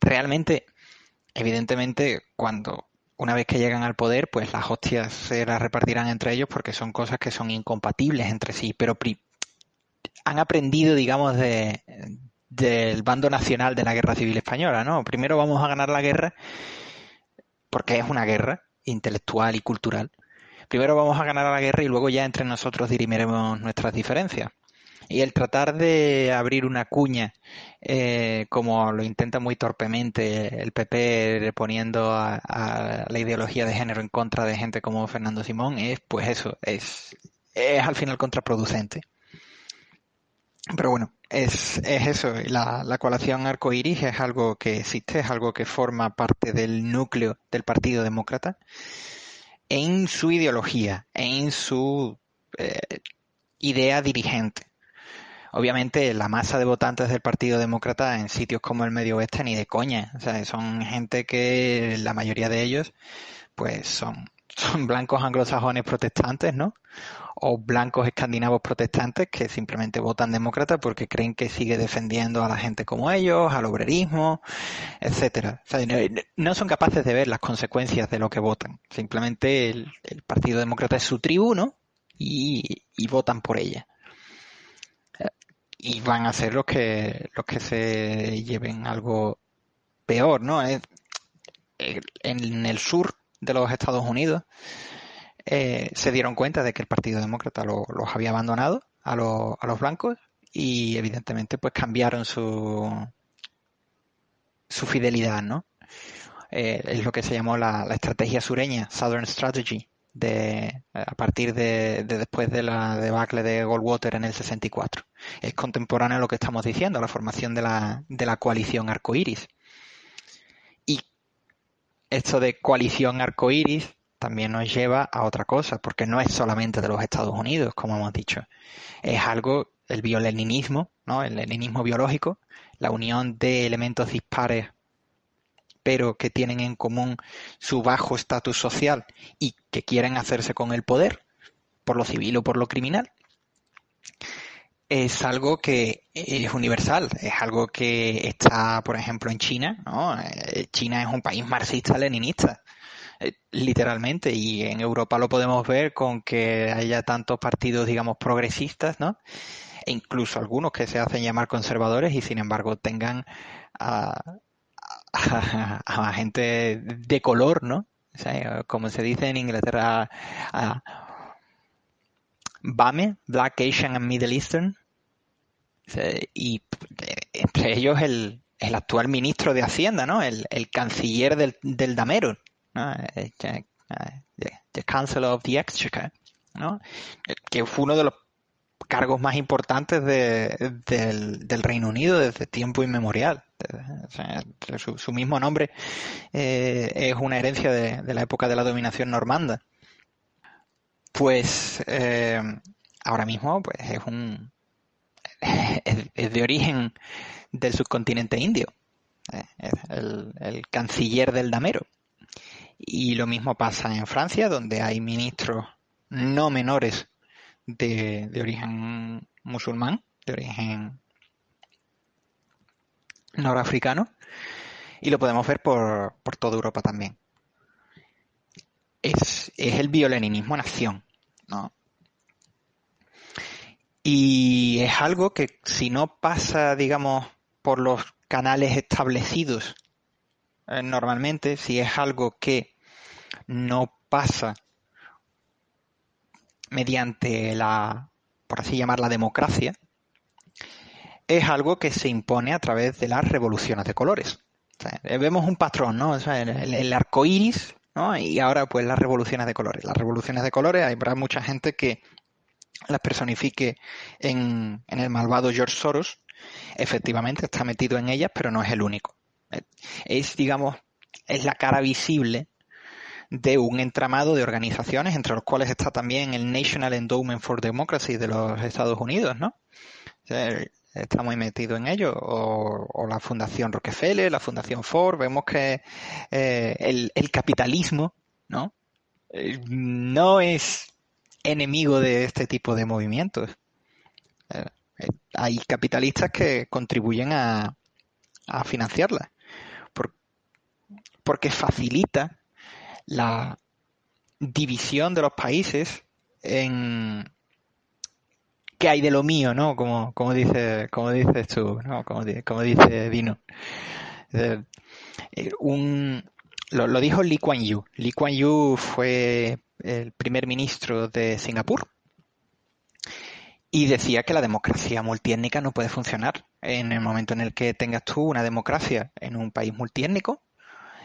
realmente, evidentemente, cuando una vez que llegan al poder, pues las hostias se las repartirán entre ellos porque son cosas que son incompatibles entre sí, pero han aprendido, digamos, de, del bando nacional de la guerra civil española, ¿no? Primero vamos a ganar la guerra porque es una guerra intelectual y cultural. Primero vamos a ganar la guerra y luego ya entre nosotros dirimiremos nuestras diferencias. Y el tratar de abrir una cuña, eh, como lo intenta muy torpemente el PP poniendo a, la ideología de género en contra de gente como Fernando Simón, es pues eso, es, es al final contraproducente. Pero bueno, es, es eso, la, la coalición arcoíris es algo que existe, es algo que forma parte del núcleo del Partido Demócrata en su ideología, en su eh, idea dirigente. Obviamente la masa de votantes del Partido Demócrata en sitios como el Medio Oeste ni de coña. O sea, son gente que la mayoría de ellos pues son, son blancos anglosajones protestantes, ¿no? O blancos escandinavos protestantes que simplemente votan demócrata porque creen que sigue defendiendo a la gente como ellos, al obrerismo, etcétera. O sea, no, son capaces de ver las consecuencias de lo que votan. Simplemente el, Partido Demócrata es su tribu, ¿no? y votan por ella y van a ser los que los que se lleven algo peor, ¿no? en el sur de los Estados Unidos eh, se dieron cuenta de que el Partido Demócrata los había abandonado a, los, a los blancos y evidentemente pues cambiaron su su fidelidad, ¿no? Eh, es lo que se llamó la, la estrategia sureña, Southern Strategy, de, a partir de, después de la debacle de Goldwater en el 64. Es contemporáneo a lo que estamos diciendo, la formación de la, de la coalición arcoíris. Y esto de coalición arcoíris también nos lleva a otra cosa, porque no es solamente de los Estados Unidos, como hemos dicho. Es algo, el bioleninismo, ¿no? el leninismo biológico, la unión de elementos dispares pero que tienen en común su bajo estatus social y que quieren hacerse con el poder, por lo civil o por lo criminal, es algo que es universal, es algo que está, por ejemplo, en China, ¿no? Eh, China es un país marxista-leninista, eh, literalmente, y en Europa lo podemos ver con que haya tantos partidos, digamos, progresistas, ¿no? E incluso algunos que se hacen llamar conservadores y sin embargo tengan a, gente de color, ¿no? como se dice en Inglaterra, BAME, Black, Asian and Middle Eastern, y entre ellos el, el, actual ministro de Hacienda, ¿no? El, el canciller del, del Damero, ¿no? Eh, the, Council of the Exchequer, ¿no? Que fue uno de los cargos más importantes de, del, Reino Unido desde tiempo inmemorial. su, mismo nombre eh, es una herencia de, la época de la dominación normanda. Pues eh, ahora mismo pues es un es, de origen del subcontinente indio, eh, el, el canciller del damero. Y lo mismo pasa en Francia, donde hay ministros no menores de, origen musulmán, de origen norafricano, y lo podemos ver por, por toda Europa también. Es, es el violeninismo en acción, ¿no? Y es algo que si no pasa, digamos, por los canales establecidos eh, normalmente, si es algo que no pasa mediante la, por así llamar, la democracia, es algo que se impone a través de las revoluciones de colores. Eh, vemos un patrón, ¿no? el, arco iris, ¿no? Y ahora, pues, las revoluciones de colores. Las revoluciones de colores, hay mucha gente que las personifique en, en el malvado George Soros. Efectivamente, está metido en ellas, pero no es el único. Eh, es, digamos, es la cara visible de un entramado de organizaciones, entre los cuales está también el National Endowment for Democracy de los Estados Unidos, ¿no? está muy metido en ello, o, la Fundación Rockefeller, la Fundación Ford, vemos que eh, el, capitalismo, ¿no? Eh, no es enemigo de este tipo de movimientos. Eh, hay capitalistas que contribuyen a financiarla, porque facilita la división de los países en qué hay de lo mío, ¿no? Como, como dice, como dices tú, ¿no? Como, como dice Dino. Eh, un, lo, dijo Lee Kuan Yew. Lee Kuan Yew fue el primer ministro de Singapur y decía que la democracia multiétnica no puede funcionar. En el momento en el que tengas tú una democracia en un país multiétnico,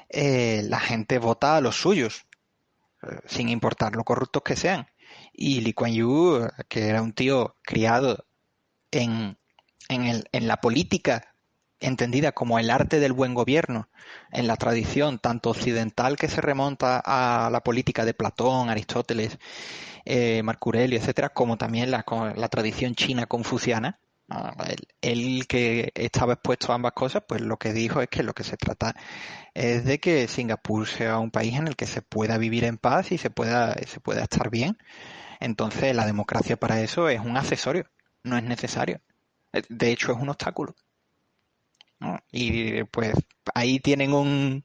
eh, la gente vota a los suyos, eh, sin importar lo corruptos que sean. Y Lee Kuan Yew, que era un tío criado en, en, la política entendida como el arte del buen gobierno, en la tradición tanto occidental que se remonta a la política de Platón, Aristóteles, eh, Marco etcétera, como también la, la tradición china confuciana, él, que estaba expuesto a ambas cosas, pues lo que dijo es que lo que se trata es de que Singapur sea un país en el que se pueda vivir en paz y se pueda, se pueda estar bien. Entonces la democracia para eso es un accesorio, no es necesario. De hecho es un obstáculo. Y pues ahí tienen un,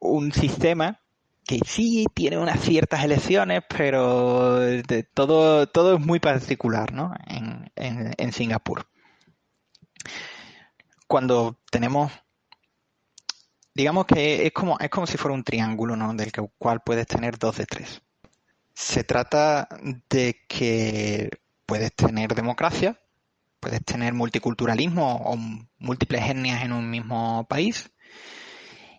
un sistema que sí tiene unas ciertas elecciones, pero todo, todo es muy particular ¿no? en, en, Singapur. Cuando tenemos, digamos que es como, es como si fuera un triángulo, ¿no? del cual puedes tener dos de tres. Se trata de que puedes tener democracia, puedes tener multiculturalismo o múltiples etnias en un mismo país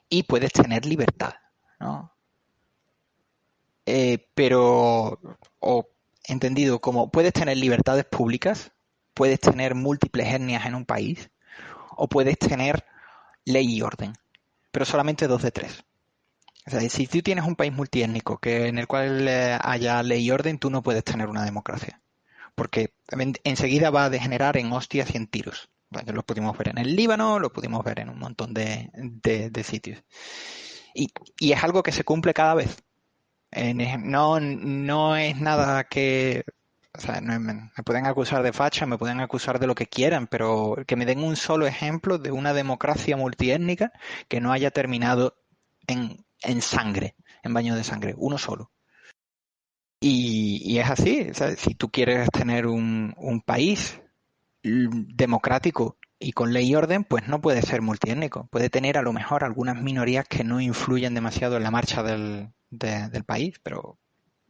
y puedes tener libertad. ¿no? Eh, pero, o entendido como puedes tener libertades públicas, puedes tener múltiples etnias en un país, o puedes tener ley y orden, pero solamente dos de tres. O sea, si tú tienes un país multiétnico que en el cual eh, haya ley y orden, tú no puedes tener una democracia. Porque enseguida va a degenerar en hostias y en tiros. lo pudimos ver en el Líbano, lo pudimos ver en un montón de, sitios. y, es algo que se cumple cada vez no, no es nada que... Me, pueden acusar de facha, me pueden acusar de lo que quieran, pero que me den un solo ejemplo de una democracia multiétnica que no haya terminado en, en sangre, en baño de sangre, uno solo. Y, es así, si tú quieres tener un, un país democrático y con ley y orden, pues no puede ser multiétnico. Puede tener a lo mejor algunas minorías que no influyen demasiado en la marcha del, del país, pero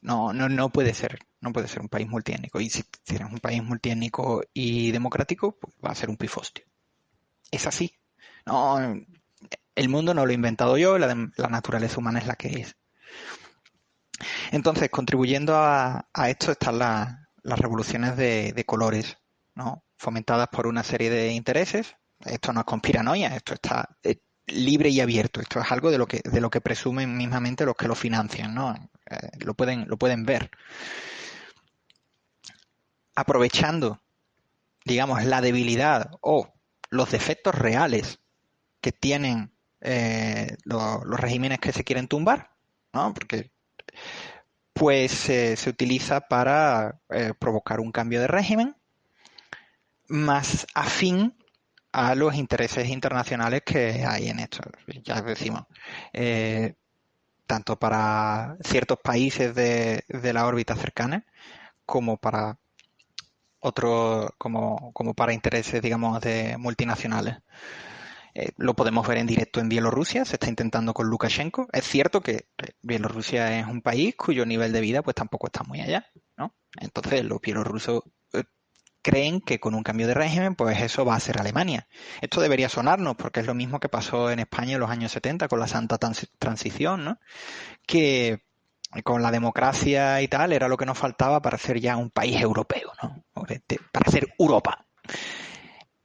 no, no, no puede ser, no puede ser un país multiétnico. Y si tienes un país multiétnico y democrático, pues va a ser un pifostio. Es así. No, el mundo no lo he inventado yo, la, naturaleza humana es la que es. Entonces, contribuyendo a, esto están las revoluciones de, colores, ¿no? fomentadas por una serie de intereses. Esto no es conspiranoia, esto está, eh, libre y abierto. Esto es algo de lo que, de lo que presumen mismamente los que lo financian, ¿no? Eh, lo, pueden, lo pueden ver. Aprovechando, digamos, la debilidad o los defectos reales que tienen eh, los, regímenes que se quieren tumbar, ¿no? Porque pues eh, se utiliza para provocar un cambio de régimen más afín a los intereses internacionales que hay en esto. Ya decimos, eh, tanto para ciertos países de, la órbita cercana como para otro como, como para intereses, digamos, de multinacionales. Eh, lo podemos ver en directo en Bielorrusia, se está intentando con Lukashenko. Es cierto que eh, Bielorrusia es un país cuyo nivel de vida pues tampoco está muy allá, ¿no? Entonces los bielorrusos creen que con un cambio de régimen pues eso va a ser Alemania. Esto debería sonarnos porque es lo mismo que pasó en España en los años 70 con la santa transición, ¿no? Que con la democracia y tal era lo que nos faltaba para ser ya un país europeo, ¿no? Para ser Europa.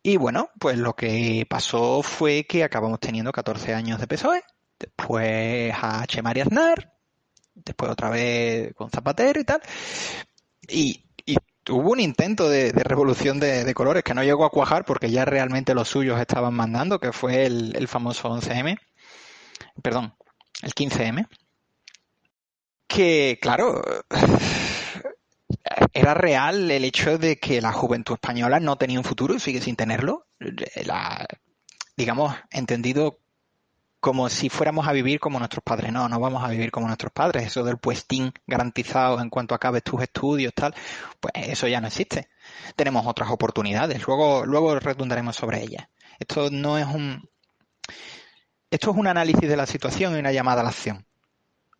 Y bueno, pues lo que pasó fue que acabamos teniendo 14 años de PSOE, después a Chemari Aznar, después otra vez con Zapatero y tal. Y, hubo un intento de, revolución de, colores que no llegó a cuajar porque ya realmente los suyos estaban mandando, que fue el, el famoso 11M, perdón, el 15M. Que, claro, era real el hecho de que la juventud española no tenía un futuro y sigue sin tenerlo. La, digamos, entendido como si fuéramos a vivir como nuestros padres. No, no vamos a vivir como nuestros padres. Eso del puestín garantizado en cuanto acabes tus estudios, tal, pues eso ya no existe. Tenemos otras oportunidades. Luego, luego redundaremos sobre ellas. Esto no es un. Esto es un análisis de la situación y una llamada a la acción.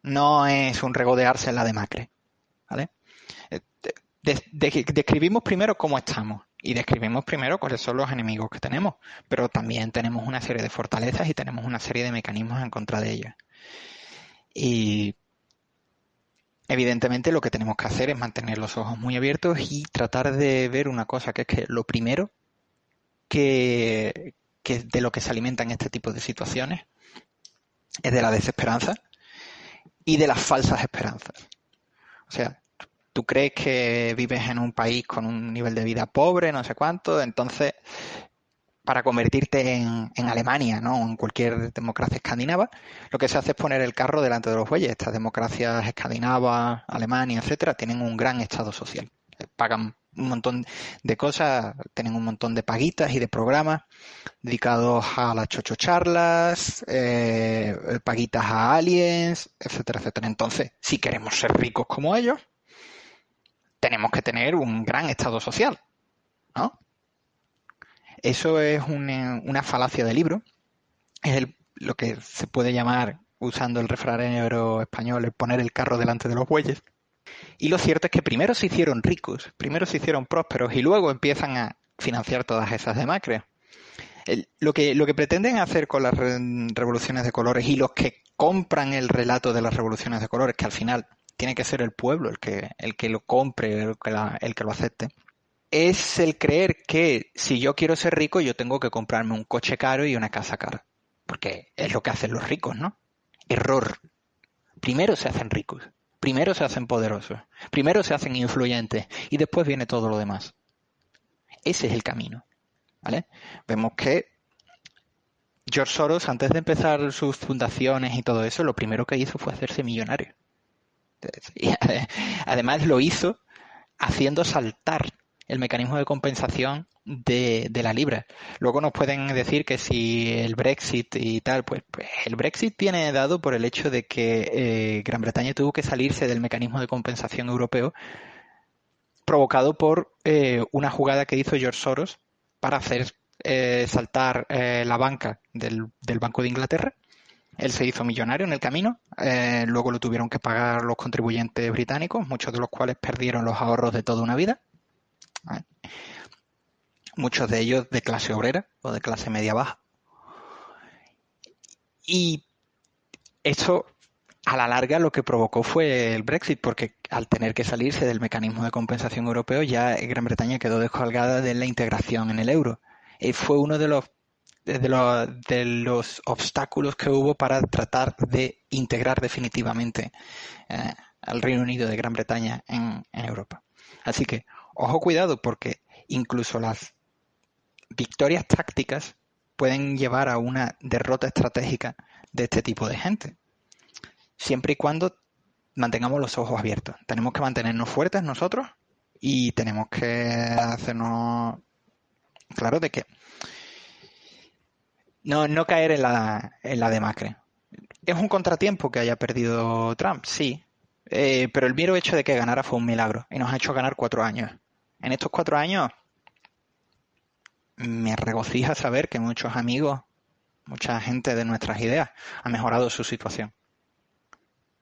No es un regodearse en la demacre. ¿Vale? describimos primero cómo estamos y describimos primero cuáles son los enemigos que tenemos, pero también tenemos una serie de fortalezas y tenemos una serie de mecanismos en contra de ellas. Y evidentemente lo que tenemos que hacer es mantener los ojos muy abiertos y tratar de ver una cosa, que es que lo primero que, que de lo que se alimentan este tipo de situaciones es de la desesperanza y de las falsas esperanzas. O sea, tú crees que vives en un país con un nivel de vida pobre, no sé cuánto, entonces para convertirte en, Alemania, ¿no? En cualquier democracia escandinava, lo que se hace es poner el carro delante de los bueyes. Estas democracias escandinavas, Alemania, etcétera, tienen un gran estado social. Pagan un montón de cosas, tienen un montón de paguitas y de programas dedicados a las chochocharlas, eh, paguitas a aliens, etcétera, etcétera. Entonces, si queremos ser ricos como ellos, tenemos que tener un gran estado social, ¿no? Eso es una, falacia del libro, es lo que se puede llamar, usando el refranero español, el poner el carro delante de los bueyes. Y lo cierto es que primero se hicieron ricos, primero se hicieron prósperos y luego empiezan a financiar todas esas demacres. lo, que, lo que pretenden hacer con las revoluciones de colores y los que compran el relato de las revoluciones de colores, que al final tiene que ser el pueblo el que, el que lo compre, el que, el que lo acepte, es el creer que si yo quiero ser rico, yo tengo que comprarme un coche caro y una casa cara. Porque es lo que hacen los ricos, ¿no? Error. Primero se hacen ricos, primero se hacen poderosos, primero se hacen influyentes y después viene todo lo demás. Ese es el camino. ¿Vale? Vemos que George Soros, antes de empezar sus fundaciones y todo eso, lo primero que hizo fue hacerse millonario. además lo hizo haciendo saltar el mecanismo de compensación de, la libra. Luego nos pueden decir que si el Brexit y tal, pues, pues el Brexit viene dado por el hecho de que eh, Gran Bretaña tuvo que salirse del mecanismo de compensación europeo provocado por eh, una jugada que hizo George Soros para hacer eh, saltar la banca del Banco de Inglaterra él se hizo millonario en el camino, eh, luego lo tuvieron que pagar los contribuyentes británicos, muchos de los cuales perdieron los ahorros de toda una vida. Muchos de ellos de clase obrera o de clase media baja. Y esto a la larga lo que provocó fue el Brexit, porque al tener que salirse del mecanismo de compensación europeo, ya Gran Bretaña quedó descolgada de la integración en el euro. Fue uno de los de, los obstáculos que hubo para tratar de integrar definitivamente eh, al Reino Unido de Gran Bretaña en, Europa. Así que, ojo cuidado, porque incluso las victorias tácticas pueden llevar a una derrota estratégica de este tipo de gente. Siempre y cuando mantengamos los ojos abiertos. Tenemos que mantenernos fuertes nosotros y tenemos que hacernos claro de que no, no caer en la, en la demacre. ¿Es un contratiempo que haya perdido Trump? Sí. Eh, pero el mero hecho de que ganara fue un milagro y nos ha hecho ganar cuatro años. en estos cuatro años me regocija saber que muchos amigos, mucha gente de nuestras ideas ha mejorado su situación.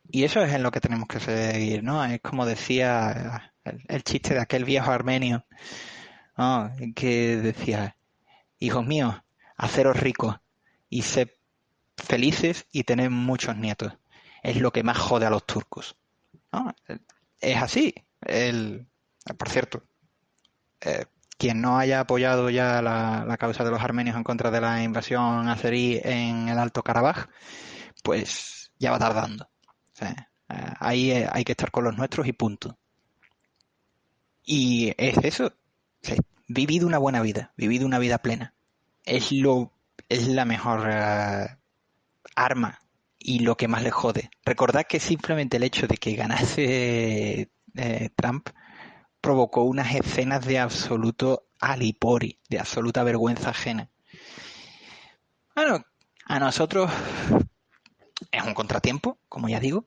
Y eso es en lo que tenemos que seguir, ¿no? Es como decía el, chiste de aquel viejo armenio, que decía, hijos míos, haceros ricos y sed felices y tener muchos nietos. Es lo que más jode a los turcos. Es así. El, por cierto, eh, quien no haya apoyado ya la, causa de los armenios en contra de la invasión azerí en el Alto Karabaj, pues ya va tardando. Eh, ahí eh, hay que estar con los nuestros y punto. Y es eso. vivido una buena vida, vivido una vida plena. Es lo es la mejor arma y lo que más le jode. Recordad que simplemente el hecho de que ganase Trump provocó unas escenas de absoluto alipori, de absoluta vergüenza ajena. Bueno, a nosotros es un contratiempo, como ya digo,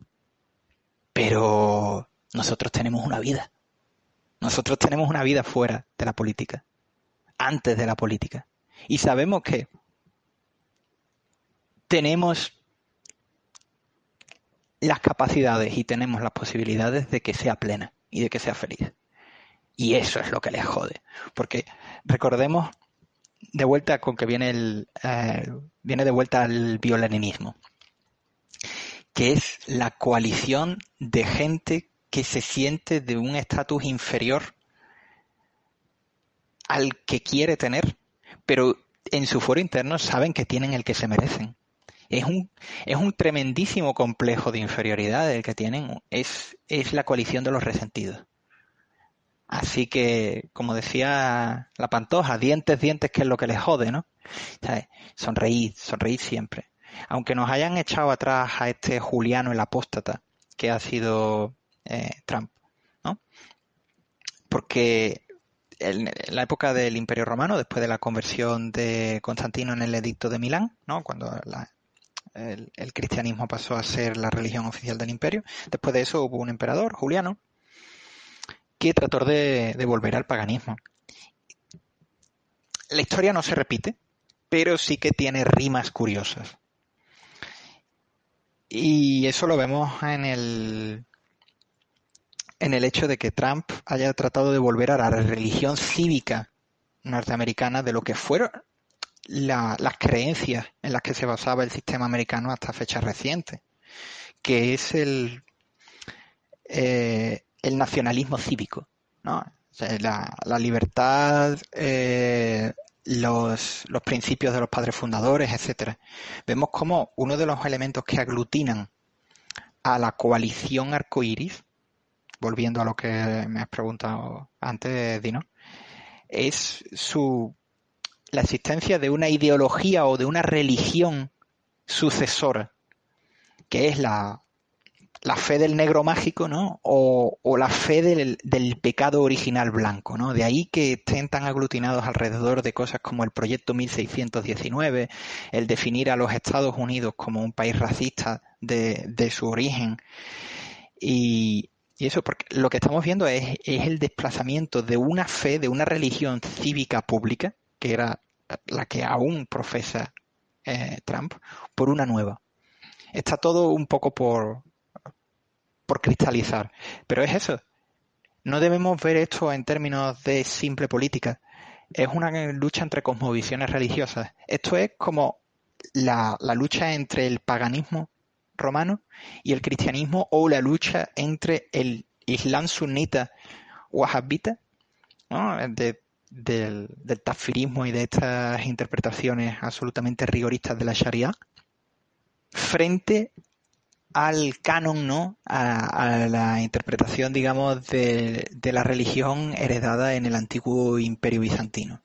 pero nosotros tenemos una vida. Nosotros tenemos una vida fuera de la política, antes de la política. Y sabemos que tenemos las capacidades y tenemos las posibilidades de que sea plena y de que sea feliz. Y eso es lo que les jode. Porque recordemos de vuelta con que viene el eh, viene de vuelta al violeninismo, que es la coalición de gente que se siente de un estatus inferior al que quiere tener, pero en su foro interno saben que tienen el que se merecen. Es un, es un tremendísimo complejo de inferioridad el que tienen. Es, es la coalición de los resentidos. Así que, como decía la pantoja, dientes, dientes, que es lo que les jode, ¿no? Sonreír, sonreír siempre. Aunque nos hayan echado atrás a este Juliano el apóstata que ha sido eh, Trump, ¿no? Porque en la época del Imperio Romano, después de la conversión de Constantino en el Edicto de Milán, ¿no? Cuando el, cristianismo pasó a ser la religión oficial del imperio, después de eso hubo un emperador, Juliano, que trató de, volver al paganismo. La historia no se repite, pero sí que tiene rimas curiosas. Y eso lo vemos en el, en el hecho de que Trump haya tratado de volver a la religión cívica norteamericana de lo que fueron las creencias en las que se basaba el sistema americano hasta fechas recientes, que es el, eh, el nacionalismo cívico, ¿no? la, libertad, eh, los, principios de los padres fundadores, etcétera. Vemos como uno de los elementos que aglutinan a la coalición arcoíris, volviendo a lo que me has preguntado antes, Dino, es su la existencia de una ideología o de una religión sucesora, que es la, la fe del negro mágico, ¿no? O, la fe del, pecado original blanco, ¿no? De ahí que estén tan aglutinados alrededor de cosas como el proyecto 1619, el definir a los Estados Unidos como un país racista de, su origen. Y, eso, porque lo que estamos viendo es, el desplazamiento de una fe, de una religión cívica pública, que era la que aún profesa eh, Trump, por una nueva. Está todo un poco por, por cristalizar. Pero es eso. No debemos ver esto en términos de simple política. Es una lucha entre cosmovisiones religiosas. Esto es como la, lucha entre el paganismo romano y el cristianismo o la lucha entre el islam sunita wahhabita, del, del tafirismo y de estas interpretaciones absolutamente rigoristas de la Sharia, frente al canon, ¿no? A, la interpretación, digamos, de, la religión heredada en el antiguo imperio bizantino.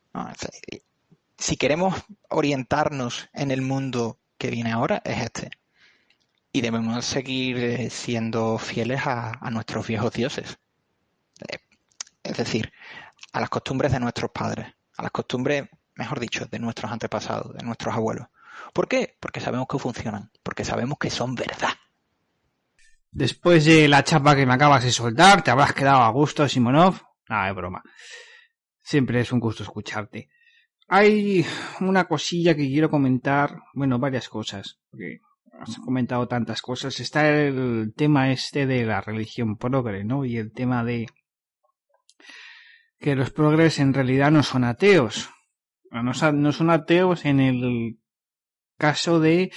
si queremos orientarnos en el mundo que viene ahora, es este. Y debemos seguir eh, siendo fieles a, nuestros viejos dioses. Eh, es decir, a las costumbres de nuestros padres, a las costumbres, mejor dicho, de nuestros antepasados, de nuestros abuelos. ¿Por qué? Porque sabemos que funcionan, porque sabemos que son verdad. Después de la chapa que me acabas de soltar, te habrás quedado a gusto, Simonov. Nada, de broma. Siempre es un gusto escucharte. Hay una cosilla que quiero comentar, bueno, varias cosas, has comentado tantas cosas. Está el tema este de la religión progre, ¿no? Y el tema de que los progres en realidad no son ateos. No, son ateos en el caso de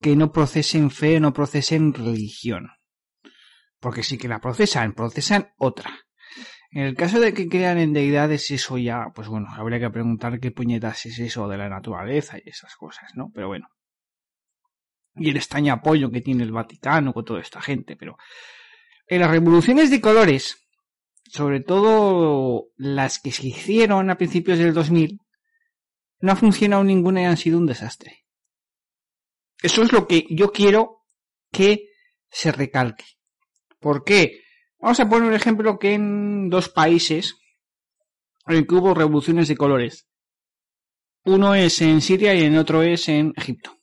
que no procesen fe, no procesen religión. Porque sí que la procesan, procesan otra. En el caso de que crean en deidades, eso ya, pues bueno, habría que preguntar qué puñetas es eso de la naturaleza y esas cosas, ¿no? Pero bueno. Y el extraño apoyo que tiene el Vaticano con toda esta gente, pero en las revoluciones de colores, sobre todo las que se hicieron a principios del 2000, no ha funcionado ninguna y han sido un desastre. Eso es lo que yo quiero que se recalque. ¿Por qué? Vamos a poner un ejemplo que en dos países en que hubo revoluciones de colores. Uno es en Siria y el otro es en Egipto.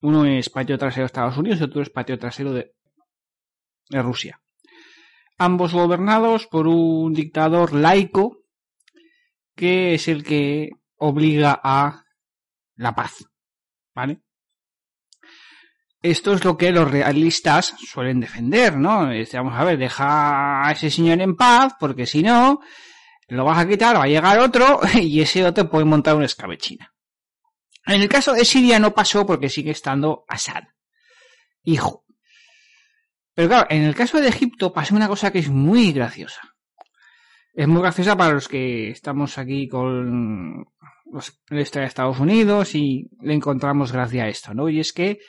Uno es patio trasero de Estados Unidos y otro es patio trasero de, Rusia. Ambos gobernados por un dictador laico que es el que obliga a la paz. ¿Vale? Esto es lo que los realistas suelen defender, ¿no? vamos a ver, deja a ese señor en paz, porque si no, lo vas a quitar, va a llegar otro, y ese otro puede montar una escabechina. En el caso de Siria no pasó porque sigue estando Assad, hijo. Pero claro, en el caso de Egipto pasó una cosa que es muy graciosa. Es muy graciosa para los que estamos aquí con los, de Estados Unidos y le encontramos gracia a esto, ¿no? Y es que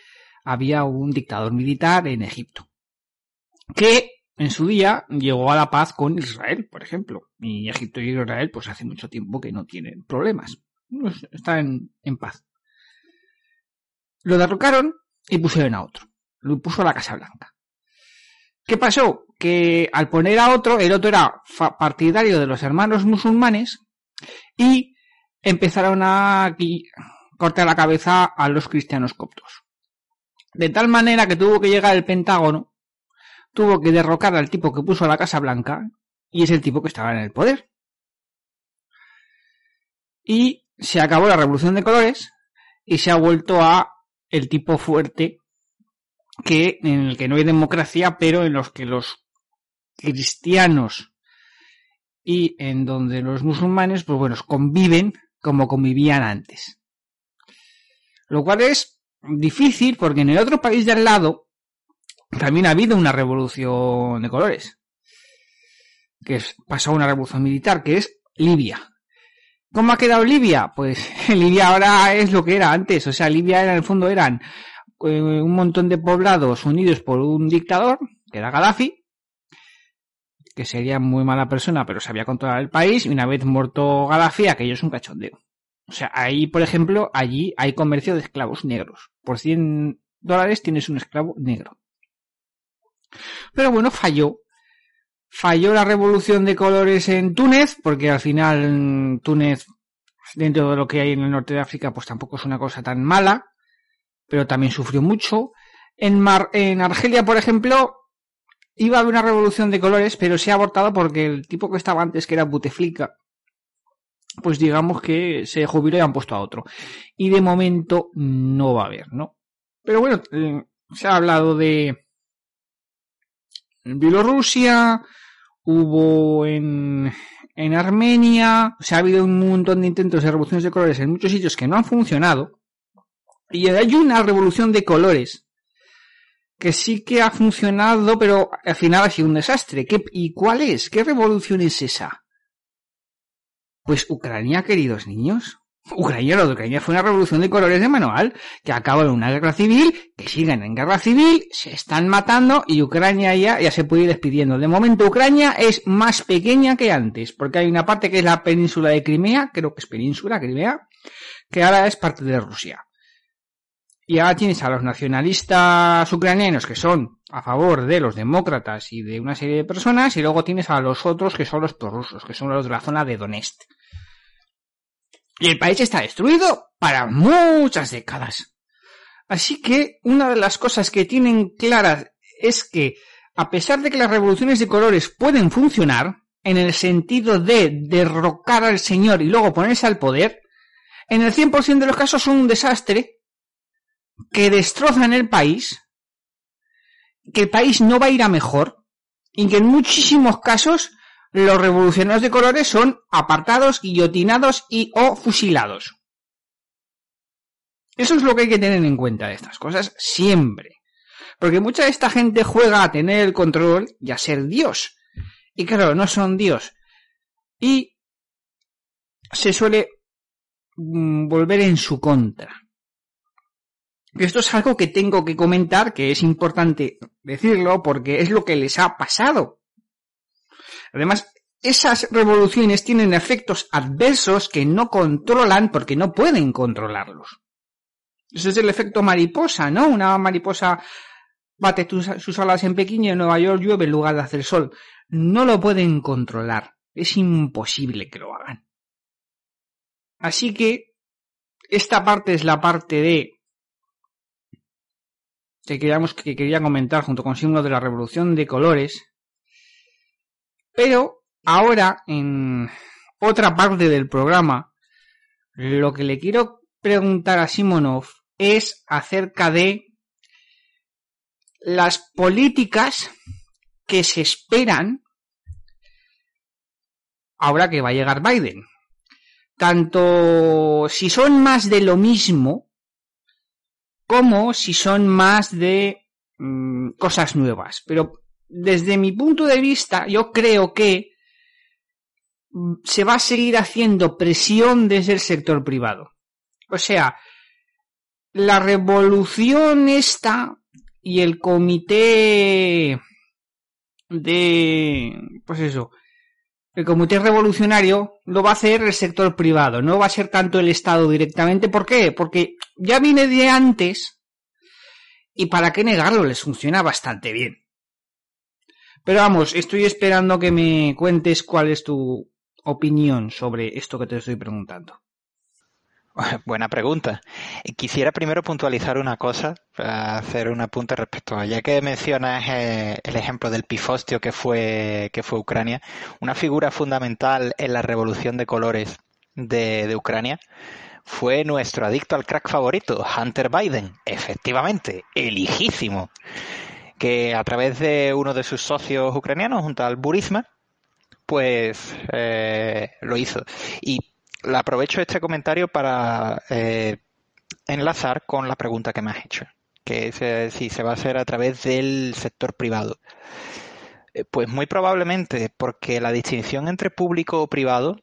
había un dictador militar en Egipto, que en su día llegó a la paz con Israel, por ejemplo. Y Egipto y Israel, pues hace mucho tiempo que no tienen problemas. Están en paz. Lo derrocaron y pusieron a otro. Lo puso a la Casa Blanca. ¿Qué pasó? Que al poner a otro, el otro era partidario de los hermanos musulmanes y empezaron a cortar la cabeza a los cristianos coptos. De tal manera que tuvo que llegar el Pentágono, tuvo que derrocar al tipo que puso la Casa Blanca, y es el tipo que estaba en el poder. Y se acabó la revolución de colores y se ha vuelto a el tipo fuerte que en el que no hay democracia, pero en los que los cristianos y en donde los musulmanes, pues bueno, conviven como convivían antes. Lo cual es difícil porque en el otro país de al lado también ha habido una revolución de colores. Que es, pasó una revolución militar, que es Libia. ¿Cómo ha quedado Libia? Pues Libia ahora es lo que era antes. O sea, Libia en el fondo eran eh, un montón de poblados unidos por un dictador, que era Gaddafi, que sería muy mala persona, pero sabía controlar el país, y una vez muerto Gaddafi, aquello es un cachondeo. O sea, ahí, por ejemplo, allí hay comercio de esclavos negros. Por 100 dólares tienes un esclavo negro. Pero bueno, falló. Falló la revolución de colores en Túnez, porque al final Túnez, dentro de lo que hay en el norte de África, pues tampoco es una cosa tan mala, pero también sufrió mucho. En, Mar en Argelia, por ejemplo, iba a haber una revolución de colores, pero se ha abortado porque el tipo que estaba antes, que era Buteflika, pues digamos que se jubiló y han puesto a otro. Y de momento no va a haber, ¿no? Pero bueno, eh, se ha hablado de Bielorrusia, hubo en, en Armenia, se ha habido un montón de intentos de revoluciones de colores en muchos sitios que no han funcionado. Y hay una revolución de colores que sí que ha funcionado, pero al final ha sido un desastre. ¿Qué, ¿Y cuál es? ¿Qué revolución es esa? Pues Ucrania, queridos niños. Ucrania, lo de Ucrania fue una revolución de colores de manual, que acabó en una guerra civil, que siguen en guerra civil, se están matando y Ucrania ya, ya se puede ir despidiendo. De momento Ucrania es más pequeña que antes, porque hay una parte que es la península de Crimea, creo que es península, Crimea, que ahora es parte de Rusia. Y ahora tienes a los nacionalistas ucranianos que son a favor de los demócratas y de una serie de personas, y luego tienes a los otros que son los prorrusos, que son los de la zona de Donetsk. Y el país está destruido para muchas décadas. Así que una de las cosas que tienen claras es que, a pesar de que las revoluciones de colores pueden funcionar, en el sentido de derrocar al señor y luego ponerse al poder, en el 100% de los casos son un desastre que destrozan el país, que el país no va a ir a mejor y que en muchísimos casos los revolucionarios de colores son apartados, guillotinados y o fusilados. Eso es lo que hay que tener en cuenta de estas cosas siempre. Porque mucha de esta gente juega a tener el control y a ser Dios. Y claro, no son Dios. Y se suele mm, volver en su contra. Esto es algo que tengo que comentar, que es importante decirlo porque es lo que les ha pasado. Además, esas revoluciones tienen efectos adversos que no controlan porque no pueden controlarlos. Ese es el efecto mariposa, ¿no? Una mariposa bate sus alas en Pekín y en Nueva York llueve en lugar de hacer sol. No lo pueden controlar. Es imposible que lo hagan. Así que esta parte es la parte de que queríamos que quería comentar junto con signo de la revolución de colores. Pero ahora en otra parte del programa lo que le quiero preguntar a Simonov es acerca de las políticas que se esperan ahora que va a llegar Biden. Tanto si son más de lo mismo, como si son más de mm, cosas nuevas. Pero desde mi punto de vista, yo creo que mm, se va a seguir haciendo presión desde el sector privado. O sea, la revolución esta y el comité de, pues eso, el comité revolucionario lo va a hacer el sector privado, no va a ser tanto el Estado directamente. ¿Por qué? Porque ya viene de antes y para qué negarlo, les funciona bastante bien. Pero vamos, estoy esperando que me cuentes cuál es tu opinión sobre esto que te estoy preguntando. Buena pregunta. Quisiera primero puntualizar una cosa, hacer un apunte respecto a, ya que mencionas eh, el ejemplo del pifostio que fue, que fue Ucrania, una figura fundamental en la revolución de colores de, de Ucrania fue nuestro adicto al crack favorito, Hunter Biden. Efectivamente, elijísimo. Que a través de uno de sus socios ucranianos, junto al Burisma, pues eh, lo hizo. Y aprovecho este comentario para eh, enlazar con la pregunta que me has hecho, que es eh, si se va a hacer a través del sector privado. Pues muy probablemente porque la distinción entre público o privado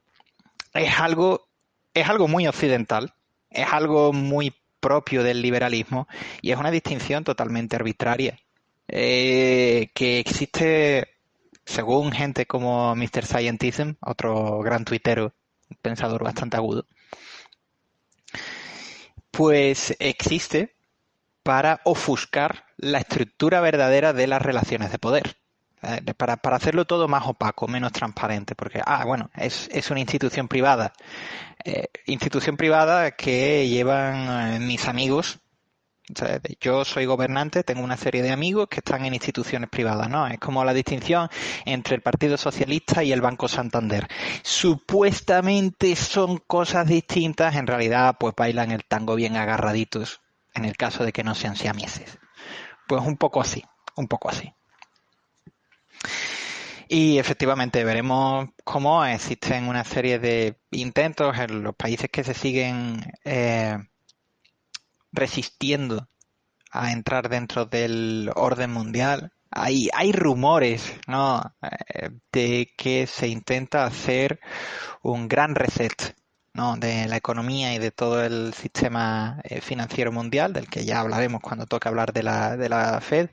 es algo, es algo muy occidental, es algo muy propio del liberalismo y es una distinción totalmente arbitraria. Que existe, según gente como Mr. Scientism, otro gran tuitero pensador bastante agudo, pues existe para ofuscar la estructura verdadera de las relaciones de poder. Eh, para, hacerlo todo más opaco, menos transparente, porque, ah, bueno, es, es una institución privada. Eh, institución privada que llevan eh, mis amigos yo soy gobernante, tengo una serie de amigos que están en instituciones privadas, ¿no? Es como la distinción entre el Partido Socialista y el Banco Santander. Supuestamente son cosas distintas, en realidad pues bailan el tango bien agarraditos, en el caso de que no sean siameses. Pues un poco así, un poco así. Y efectivamente veremos cómo existen una serie de intentos en los países que se siguen eh, resistiendo a entrar dentro del orden mundial. Hay, hay rumores ¿no? Eh, de que se intenta hacer un gran reset ¿no? de la economía y de todo el sistema eh, financiero mundial, del que ya hablaremos cuando toque hablar de la, de la Fed.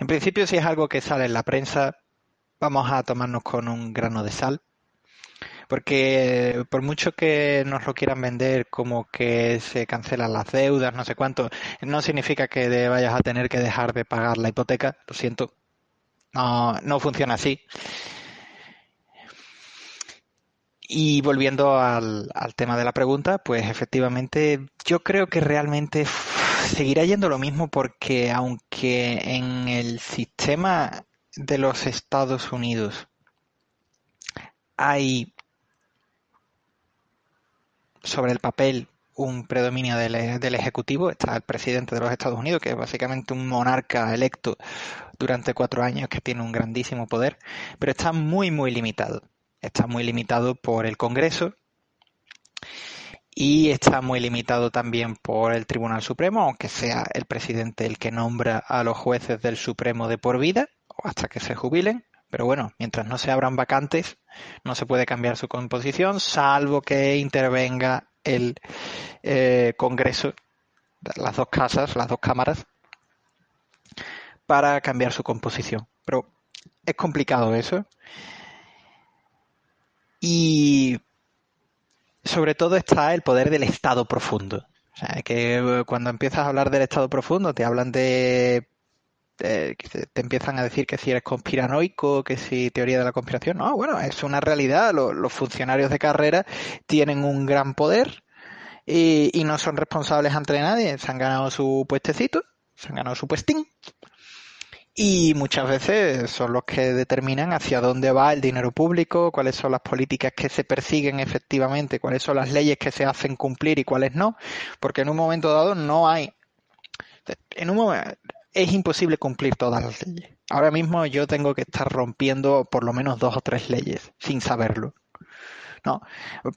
En principio, si es algo que sale en la prensa, vamos a tomarnos con un grano de sal. Porque por mucho que nos lo quieran vender como que se cancelan las deudas, no sé cuánto, no significa que vayas a tener que dejar de pagar la hipoteca, lo siento. No, no funciona así. Y volviendo al, al, tema de la pregunta, pues efectivamente yo creo que realmente seguirá yendo lo mismo porque aunque en el sistema de los Estados Unidos hay sobre el papel un predominio del, del, Ejecutivo. Está el presidente de los Estados Unidos, que es básicamente un monarca electo durante cuatro años, que tiene un grandísimo poder, pero está muy, muy limitado. Está muy limitado por el Congreso y está muy limitado también por el Tribunal Supremo, aunque sea el presidente el que nombra a los jueces del Supremo de por vida o hasta que se jubilen. Pero bueno, mientras no se abran vacantes, no se puede cambiar su composición, salvo que intervenga el eh, Congreso, las dos casas, las dos cámaras, para cambiar su composición. Pero es complicado eso. Y sobre todo está el poder del Estado profundo. O sea, que cuando empiezas a hablar del Estado profundo te hablan de te, empiezan a decir que si eres conspiranoico, que si teoría de la conspiración. No, bueno, es una realidad. Los, funcionarios de carrera tienen un gran poder y, y, no son responsables ante nadie. Se han ganado su puestecito, se han ganado su puestín. Y muchas veces son los que determinan hacia dónde va el dinero público, cuáles son las políticas que se persiguen efectivamente, cuáles son las leyes que se hacen cumplir y cuáles no, porque en un momento dado no hay, en un momento, es imposible cumplir todas las leyes. Ahora mismo yo tengo que estar rompiendo por lo menos dos o tres leyes sin saberlo. No,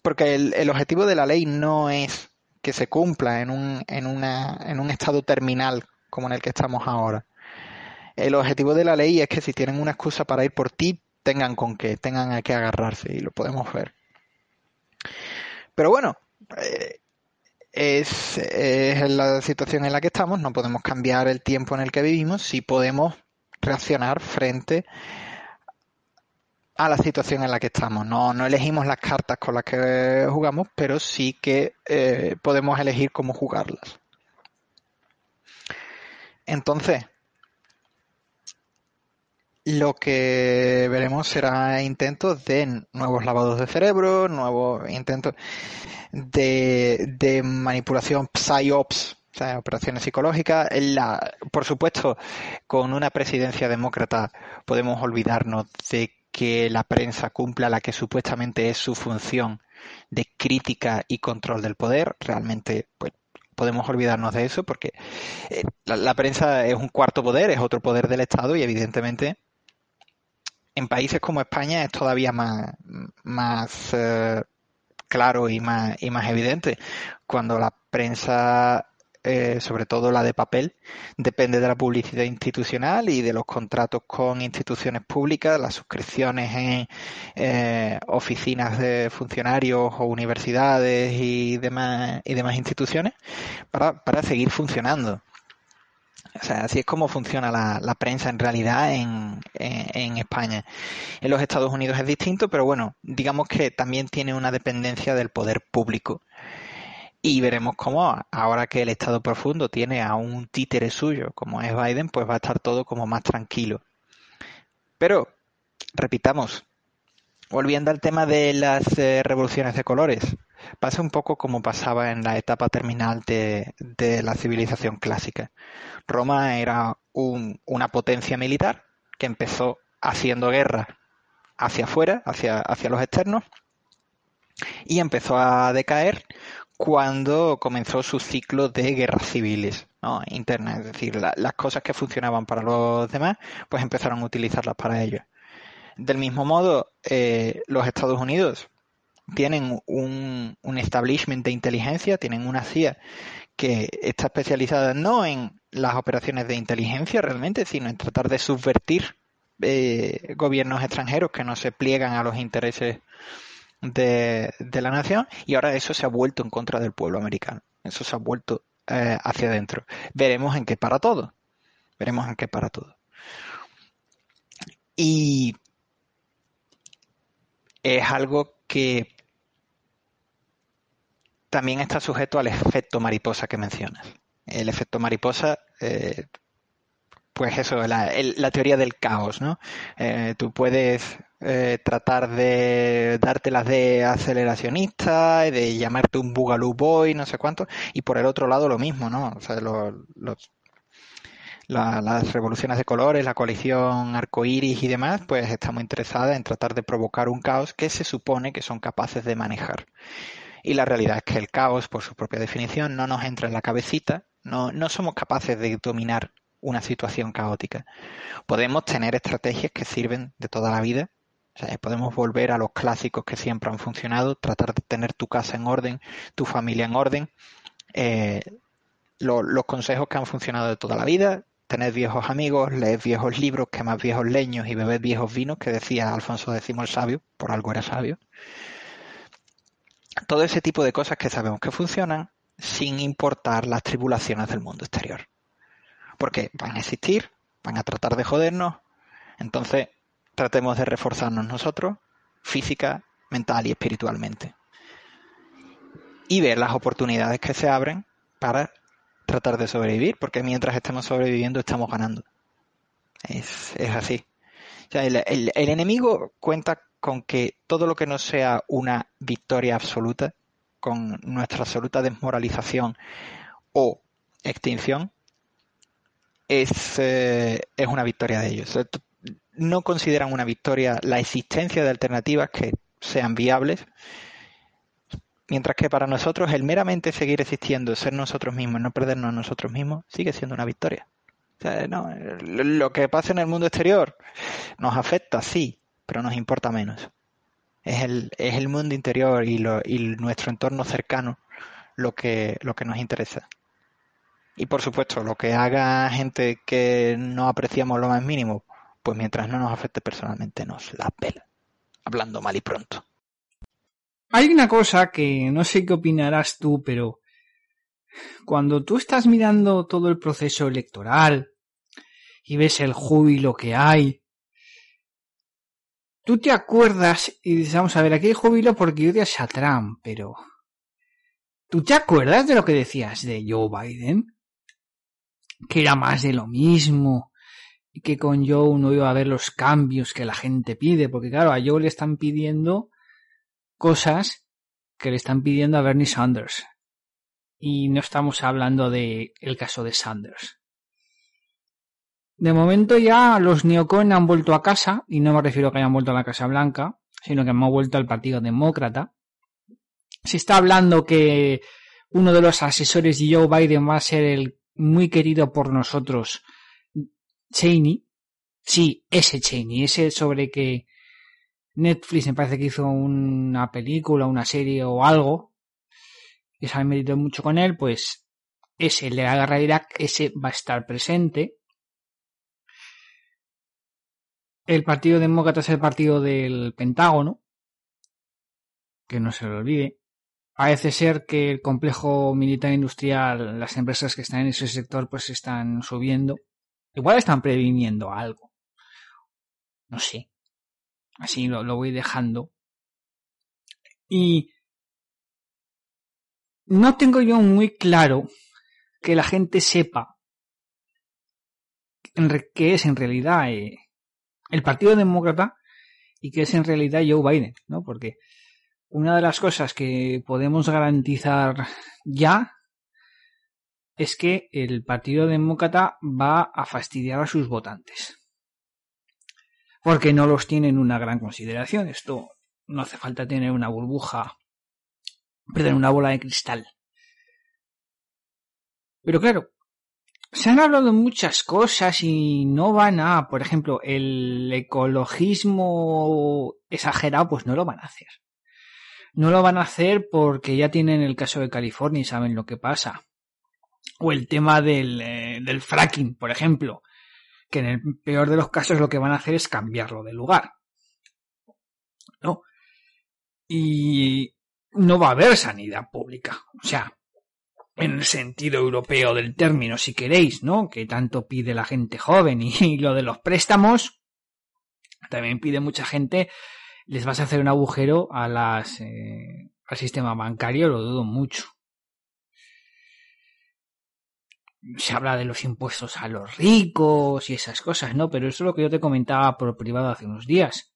porque el, objetivo de la ley no es que se cumpla en un, en, una, en un estado terminal como en el que estamos ahora. El objetivo de la ley es que si tienen una excusa para ir por ti, tengan con qué, tengan a qué agarrarse y lo podemos ver. Pero bueno, eh, es, la situación en la que estamos, no podemos cambiar el tiempo en el que vivimos, si podemos reaccionar frente a la situación en la que estamos. No, no elegimos las cartas con las que jugamos, pero sí que eh, podemos elegir cómo jugarlas. Entonces, lo que veremos será intentos de nuevos lavados de cerebro, nuevos intentos de, manipulación PSYOPS, o sea, operaciones psicológicas. La, por supuesto, con una presidencia demócrata podemos olvidarnos de que la prensa cumpla la que supuestamente es su función de crítica y control del poder. Realmente, pues, podemos olvidarnos de eso porque eh, la, prensa es un cuarto poder, es otro poder del Estado y evidentemente en países como España es todavía más, más eh, claro y más, y más evidente. Cuando la prensa, eh, sobre todo la de papel, depende de la publicidad institucional y de los contratos con instituciones públicas, las suscripciones en eh, oficinas de funcionarios o universidades y demás, y demás instituciones para, para seguir funcionando. O sea, así es como funciona la, prensa en realidad en, en, España. En los Estados Unidos es distinto, pero bueno, digamos que también tiene una dependencia del poder público. Y veremos cómo ahora que el Estado profundo tiene a un títere suyo, como es Biden, pues va a estar todo como más tranquilo. Pero, repitamos, volviendo al tema de las eh, revoluciones de colores, pasa un poco como pasaba en la etapa terminal de, la civilización clásica. Roma era una potencia militar que empezó haciendo guerra hacia afuera, hacia, hacia los externos, y empezó a decaer cuando comenzó su ciclo de guerras civiles internas, es decir, las cosas que funcionaban para los demás, pues empezaron a utilizarlas para ellos. Del mismo modo, eh, los Estados Unidos tienen un, establishment de inteligencia, tienen una CIA que está especializada no en las operaciones de inteligencia realmente, sino en tratar de subvertir eh, gobiernos extranjeros que no se pliegan a los intereses de, la nación y ahora eso se ha vuelto en contra del pueblo americano. Eso se ha vuelto eh, hacia adentro. Veremos en qué para todo. Veremos en qué para todo. Y es algo que también está sujeto al efecto mariposa que mencionas. El efecto mariposa, eh, pues eso, la, teoría del caos, ¿no? Eh, tú puedes eh, tratar de dártelas de aceleracionista, de llamarte un Boogaloo Boy, no sé cuánto, y por el otro lado lo mismo, ¿no? O sea, los, las revoluciones de colores, la coalición arcoíris y demás, pues está muy interesada en tratar de provocar un caos que se supone que son capaces de manejar. Y la realidad es que el caos, por su propia definición, no nos entra en la cabecita, no, no somos capaces de dominar una situación caótica. Podemos tener estrategias que sirven de toda la vida, podemos volver a los clásicos que siempre han funcionado, tratar de tener tu casa en orden, tu familia en orden, eh, los consejos que han funcionado de toda la vida, tener viejos amigos, leer viejos libros, quemar viejos leños y beber viejos vinos, que decía Alfonso X el sabio, por algo era sabio. Todo ese tipo de cosas que sabemos que funcionan sin importar las tribulaciones del mundo exterior. Porque van a existir, van a tratar de jodernos, entonces tratemos de reforzarnos nosotros, física, mental y espiritualmente. Y ver las oportunidades que se abren para tratar de sobrevivir, porque mientras estemos sobreviviendo estamos ganando. Es, así. el, enemigo cuenta con que todo lo que no sea una victoria absoluta, con nuestra absoluta desmoralización o extinción, es, eh, es una victoria de ellos. No consideran una victoria la existencia de alternativas que sean viables Mientras que para nosotros el meramente seguir existiendo, ser nosotros mismos, no perdernos a nosotros mismos, sigue siendo una victoria. lo que pasa en el mundo exterior nos afecta, sí, pero nos importa menos. Es el, es el mundo interior y, lo, y nuestro entorno cercano lo que, lo que nos interesa. Y por supuesto, lo que haga gente que no apreciamos lo más mínimo, pues mientras no nos afecte personalmente, nos la pela. Hablando mal y pronto. Hay una cosa que no sé qué opinarás tú, pero cuando tú estás mirando todo el proceso electoral y ves el júbilo que hay, tú te acuerdas y dices, vamos a ver, aquí hay júbilo porque odias a Trump, pero ¿tú te acuerdas de lo que decías de Joe Biden? Que era más de lo mismo y que con Joe no iba a haber los cambios que la gente pide, porque claro, a Joe le están pidiendo cosas que le están pidiendo a Bernie Sanders. Y no estamos hablando de caso de Sanders. De momento ya los neocon han vuelto a casa, y no me refiero a que hayan vuelto a la Casa Blanca, sino que han vuelto al Partido Demócrata. Se está hablando que uno de los asesores de Joe Biden va a ser el muy querido por nosotros Cheney. Sí, ese Cheney, ese sobre que Netflix me parece que hizo una película, una serie o algo, que se ha metido mucho con él, pues ese, el de la guerra de Irak, ese va a estar presente. El Partido Demócrata es el partido del Pentágono, que no se lo olvide. Parece ser que el complejo militar industrial, las empresas que están en ese sector, pues están subiendo. Igual están previniendo algo. No sé. Así lo, lo voy dejando. Y no tengo yo muy claro que la gente sepa qué es en realidad eh, el Partido Demócrata y qué es en realidad Joe Biden, ¿no? Porque una de las cosas que podemos garantizar ya es que el Partido Demócrata va a fastidiar a sus votantes porque no los tienen una gran consideración. Esto no hace falta tener una burbuja, perder una bola de cristal. Pero claro, se han hablado muchas cosas y no van a, por ejemplo, el ecologismo exagerado, pues no lo van a hacer. No lo van a hacer porque ya tienen el caso de California y saben lo que pasa. O el tema del, eh, del fracking, por ejemplo que en el peor de los casos lo que van a hacer es cambiarlo de lugar. ¿No? Y no va a haber sanidad pública. O sea, en el sentido europeo del término, si queréis, ¿no? Que tanto pide la gente joven y, lo de los préstamos, también pide mucha gente, les vas a hacer un agujero a las, eh, al sistema bancario, lo dudo mucho. Se habla de los impuestos a los ricos y esas cosas, ¿no? Pero eso es lo que yo te comentaba por privado hace unos días.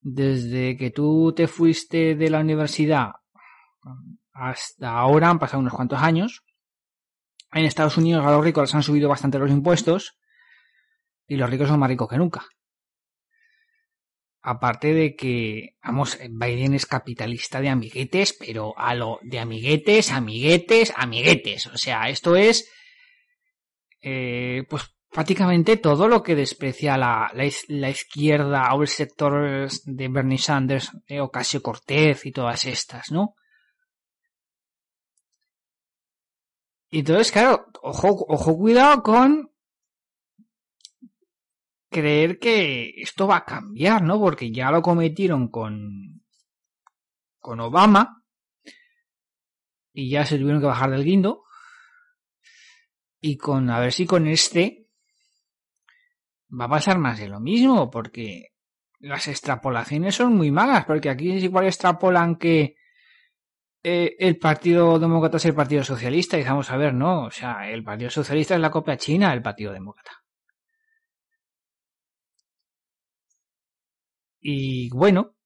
Desde que tú te fuiste de la universidad hasta ahora han pasado unos cuantos años En Estados Unidos a los ricos les han subido bastante los impuestos y los ricos son más ricos que nunca. Aparte de que, vamos, Biden es capitalista de amiguetes, pero a lo de amiguetes, amiguetes, amiguetes. O sea, esto es, eh, pues prácticamente todo lo que desprecia la, la, izquierda o el sector de Bernie Sanders, eh, Ocasio Cortez y todas estas, ¿no? Y entonces, claro, ojo, ojo cuidado con creer que esto va a cambiar, ¿no? Porque ya lo cometieron con, con Obama y ya se tuvieron que bajar del guindo. Y con, a ver si con este va a pasar más de lo mismo, porque las extrapolaciones son muy malas, porque aquí es igual extrapolan que eh, el Partido Demócrata es el Partido Socialista, y vamos a ver, no, o sea, el Partido Socialista es la copia china del Partido Demócrata. Y bueno,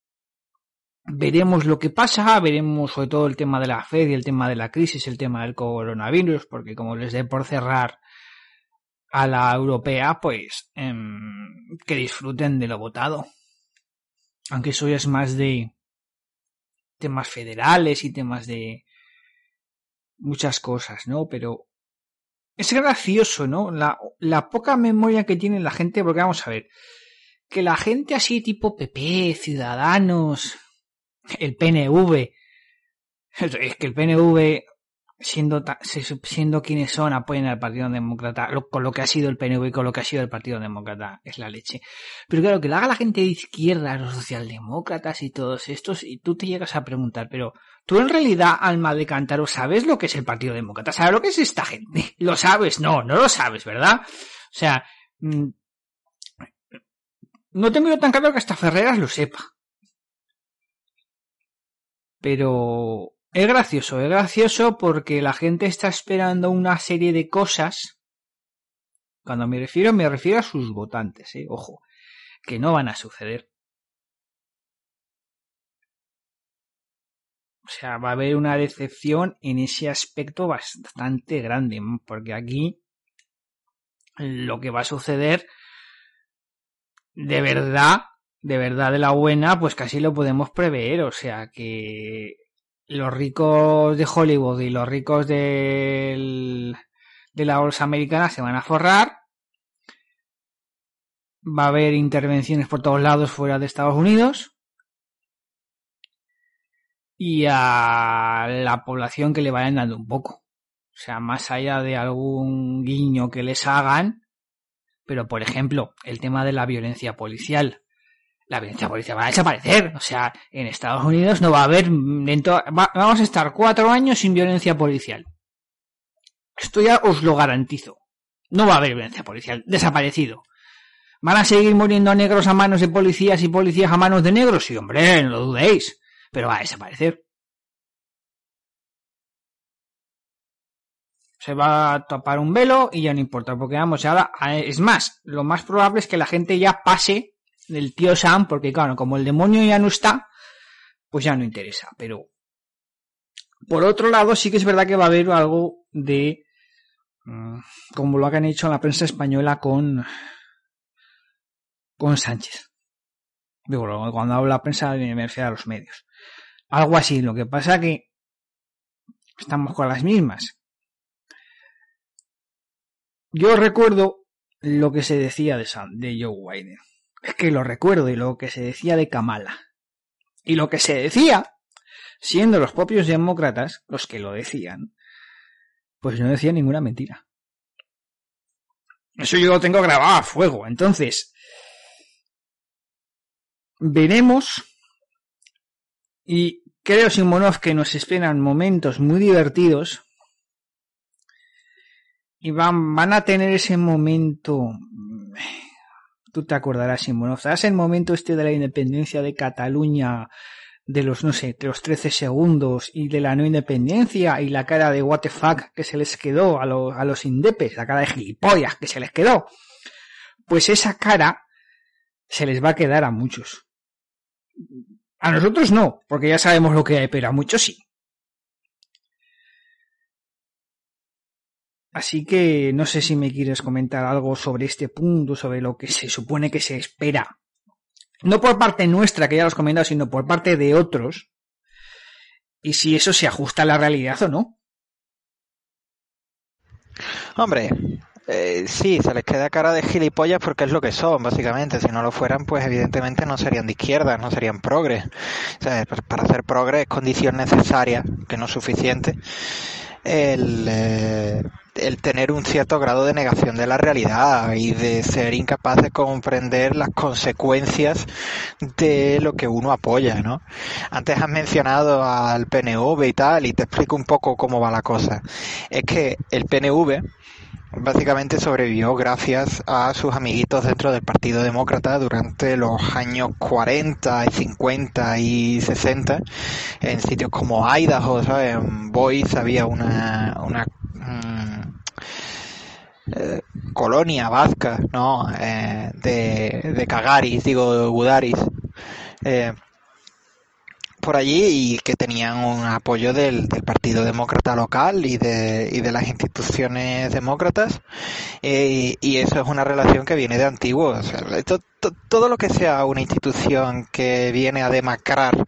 veremos lo que pasa, veremos sobre todo el tema de la Fed y el tema de la crisis, el tema del coronavirus, porque como les dé por cerrar a la europea, pues em, que disfruten de lo votado. Aunque eso ya es más de temas federales y temas de muchas cosas, ¿no? Pero es gracioso, ¿no? La, la poca memoria que tiene la gente, porque vamos a ver, que la gente así tipo PP, Ciudadanos, el PNV, es que el PNV, siendo, siendo quienes son, apoyan al Partido Demócrata, con lo que ha sido el PNV y con lo que ha sido el Partido Demócrata, es la leche. Pero claro, que lo haga la gente de izquierda, los socialdemócratas y todos estos, y tú te llegas a preguntar, pero tú en realidad, alma de cántaro, ¿sabes lo que es el Partido Demócrata? ¿Sabes lo que es esta gente? ¿Lo sabes? No, no lo sabes, ¿verdad? O sea, mm, no tengo yo tan claro que hasta Ferreras lo sepa. Pero es gracioso, es gracioso porque la gente está esperando una serie de cosas. Cuando me refiero, me refiero a sus votantes, ¿eh? ojo, que no van a suceder. O sea, va a haber una decepción en ese aspecto bastante grande, porque aquí lo que va a suceder de verdad, de verdad de la buena, pues casi lo podemos prever. O sea que los ricos de Hollywood y los ricos del, de la bolsa americana se van a forrar. Va a haber intervenciones por todos lados fuera de Estados Unidos. Y a la población que le vayan dando un poco. O sea, más allá de algún guiño que les hagan, pero, por ejemplo, el tema de la violencia policial. La violencia policial va a desaparecer. O sea, en Estados Unidos no va a haber... Dentro, vamos a estar cuatro años sin violencia policial. Esto ya os lo garantizo. No va a haber violencia policial. Desaparecido. ¿Van a seguir muriendo negros a manos de policías y policías a manos de negros? Sí, hombre, no lo dudéis. Pero va a desaparecer. Se va a tapar un velo y ya no importa, porque vamos, ahora es más, lo más probable es que la gente ya pase del tío Sam, porque claro, como el demonio ya no está, pues ya no interesa, pero por otro lado sí que es verdad que va a haber algo de mm, como lo han hecho en la prensa española con con Sánchez. Digo, cuando hablo la prensa me refiero a los medios. Algo así, lo que pasa que estamos con las mismas yo recuerdo lo que se decía de, de Joe Biden. Es que lo recuerdo y lo que se decía de Kamala. Y lo que se decía, siendo los propios demócratas los que lo decían, pues no decía ninguna mentira. Eso yo lo tengo grabado a fuego. Entonces, veremos y creo, Simonov, que nos esperan momentos muy divertidos y van, van a tener ese momento. Tú te acordarás, Simón. ¿Sabes el momento este de la independencia de Cataluña? De los, no sé, de los 13 segundos y de la no independencia y la cara de what the fuck que se les quedó a los, a los indepes, la cara de gilipollas que se les quedó. Pues esa cara se les va a quedar a muchos. A nosotros no, porque ya sabemos lo que hay, pero a muchos sí. Así que no sé si me quieres comentar algo sobre este punto, sobre lo que se supone que se espera. No por parte nuestra, que ya lo has comentado, sino por parte de otros. Y si eso se ajusta a la realidad o no. Hombre, eh, sí, se les queda cara de gilipollas porque es lo que son, básicamente. Si no lo fueran, pues evidentemente no serían de izquierda, no serían progres. O sea, para hacer progres es condición necesaria, que no es suficiente, el, eh, el tener un cierto grado de negación de la realidad y de ser incapaz de comprender las consecuencias de lo que uno apoya, ¿no? Antes has mencionado al PNV y tal, y te explico un poco cómo va la cosa. Es que el PNV básicamente sobrevivió gracias a sus amiguitos dentro del Partido Demócrata durante los años 40 y 50 y 60 en sitios como Idaho, ¿sabes? En Boise había una, una mm, eh, colonia vasca, ¿no? Eh, de, Cagaris, digo, de Gudaris. Eh, por allí y que tenían un apoyo del, Partido Demócrata local y de, y de las instituciones demócratas eh, y eso es una relación que viene de antiguo. todo lo que sea una institución que viene a demacrar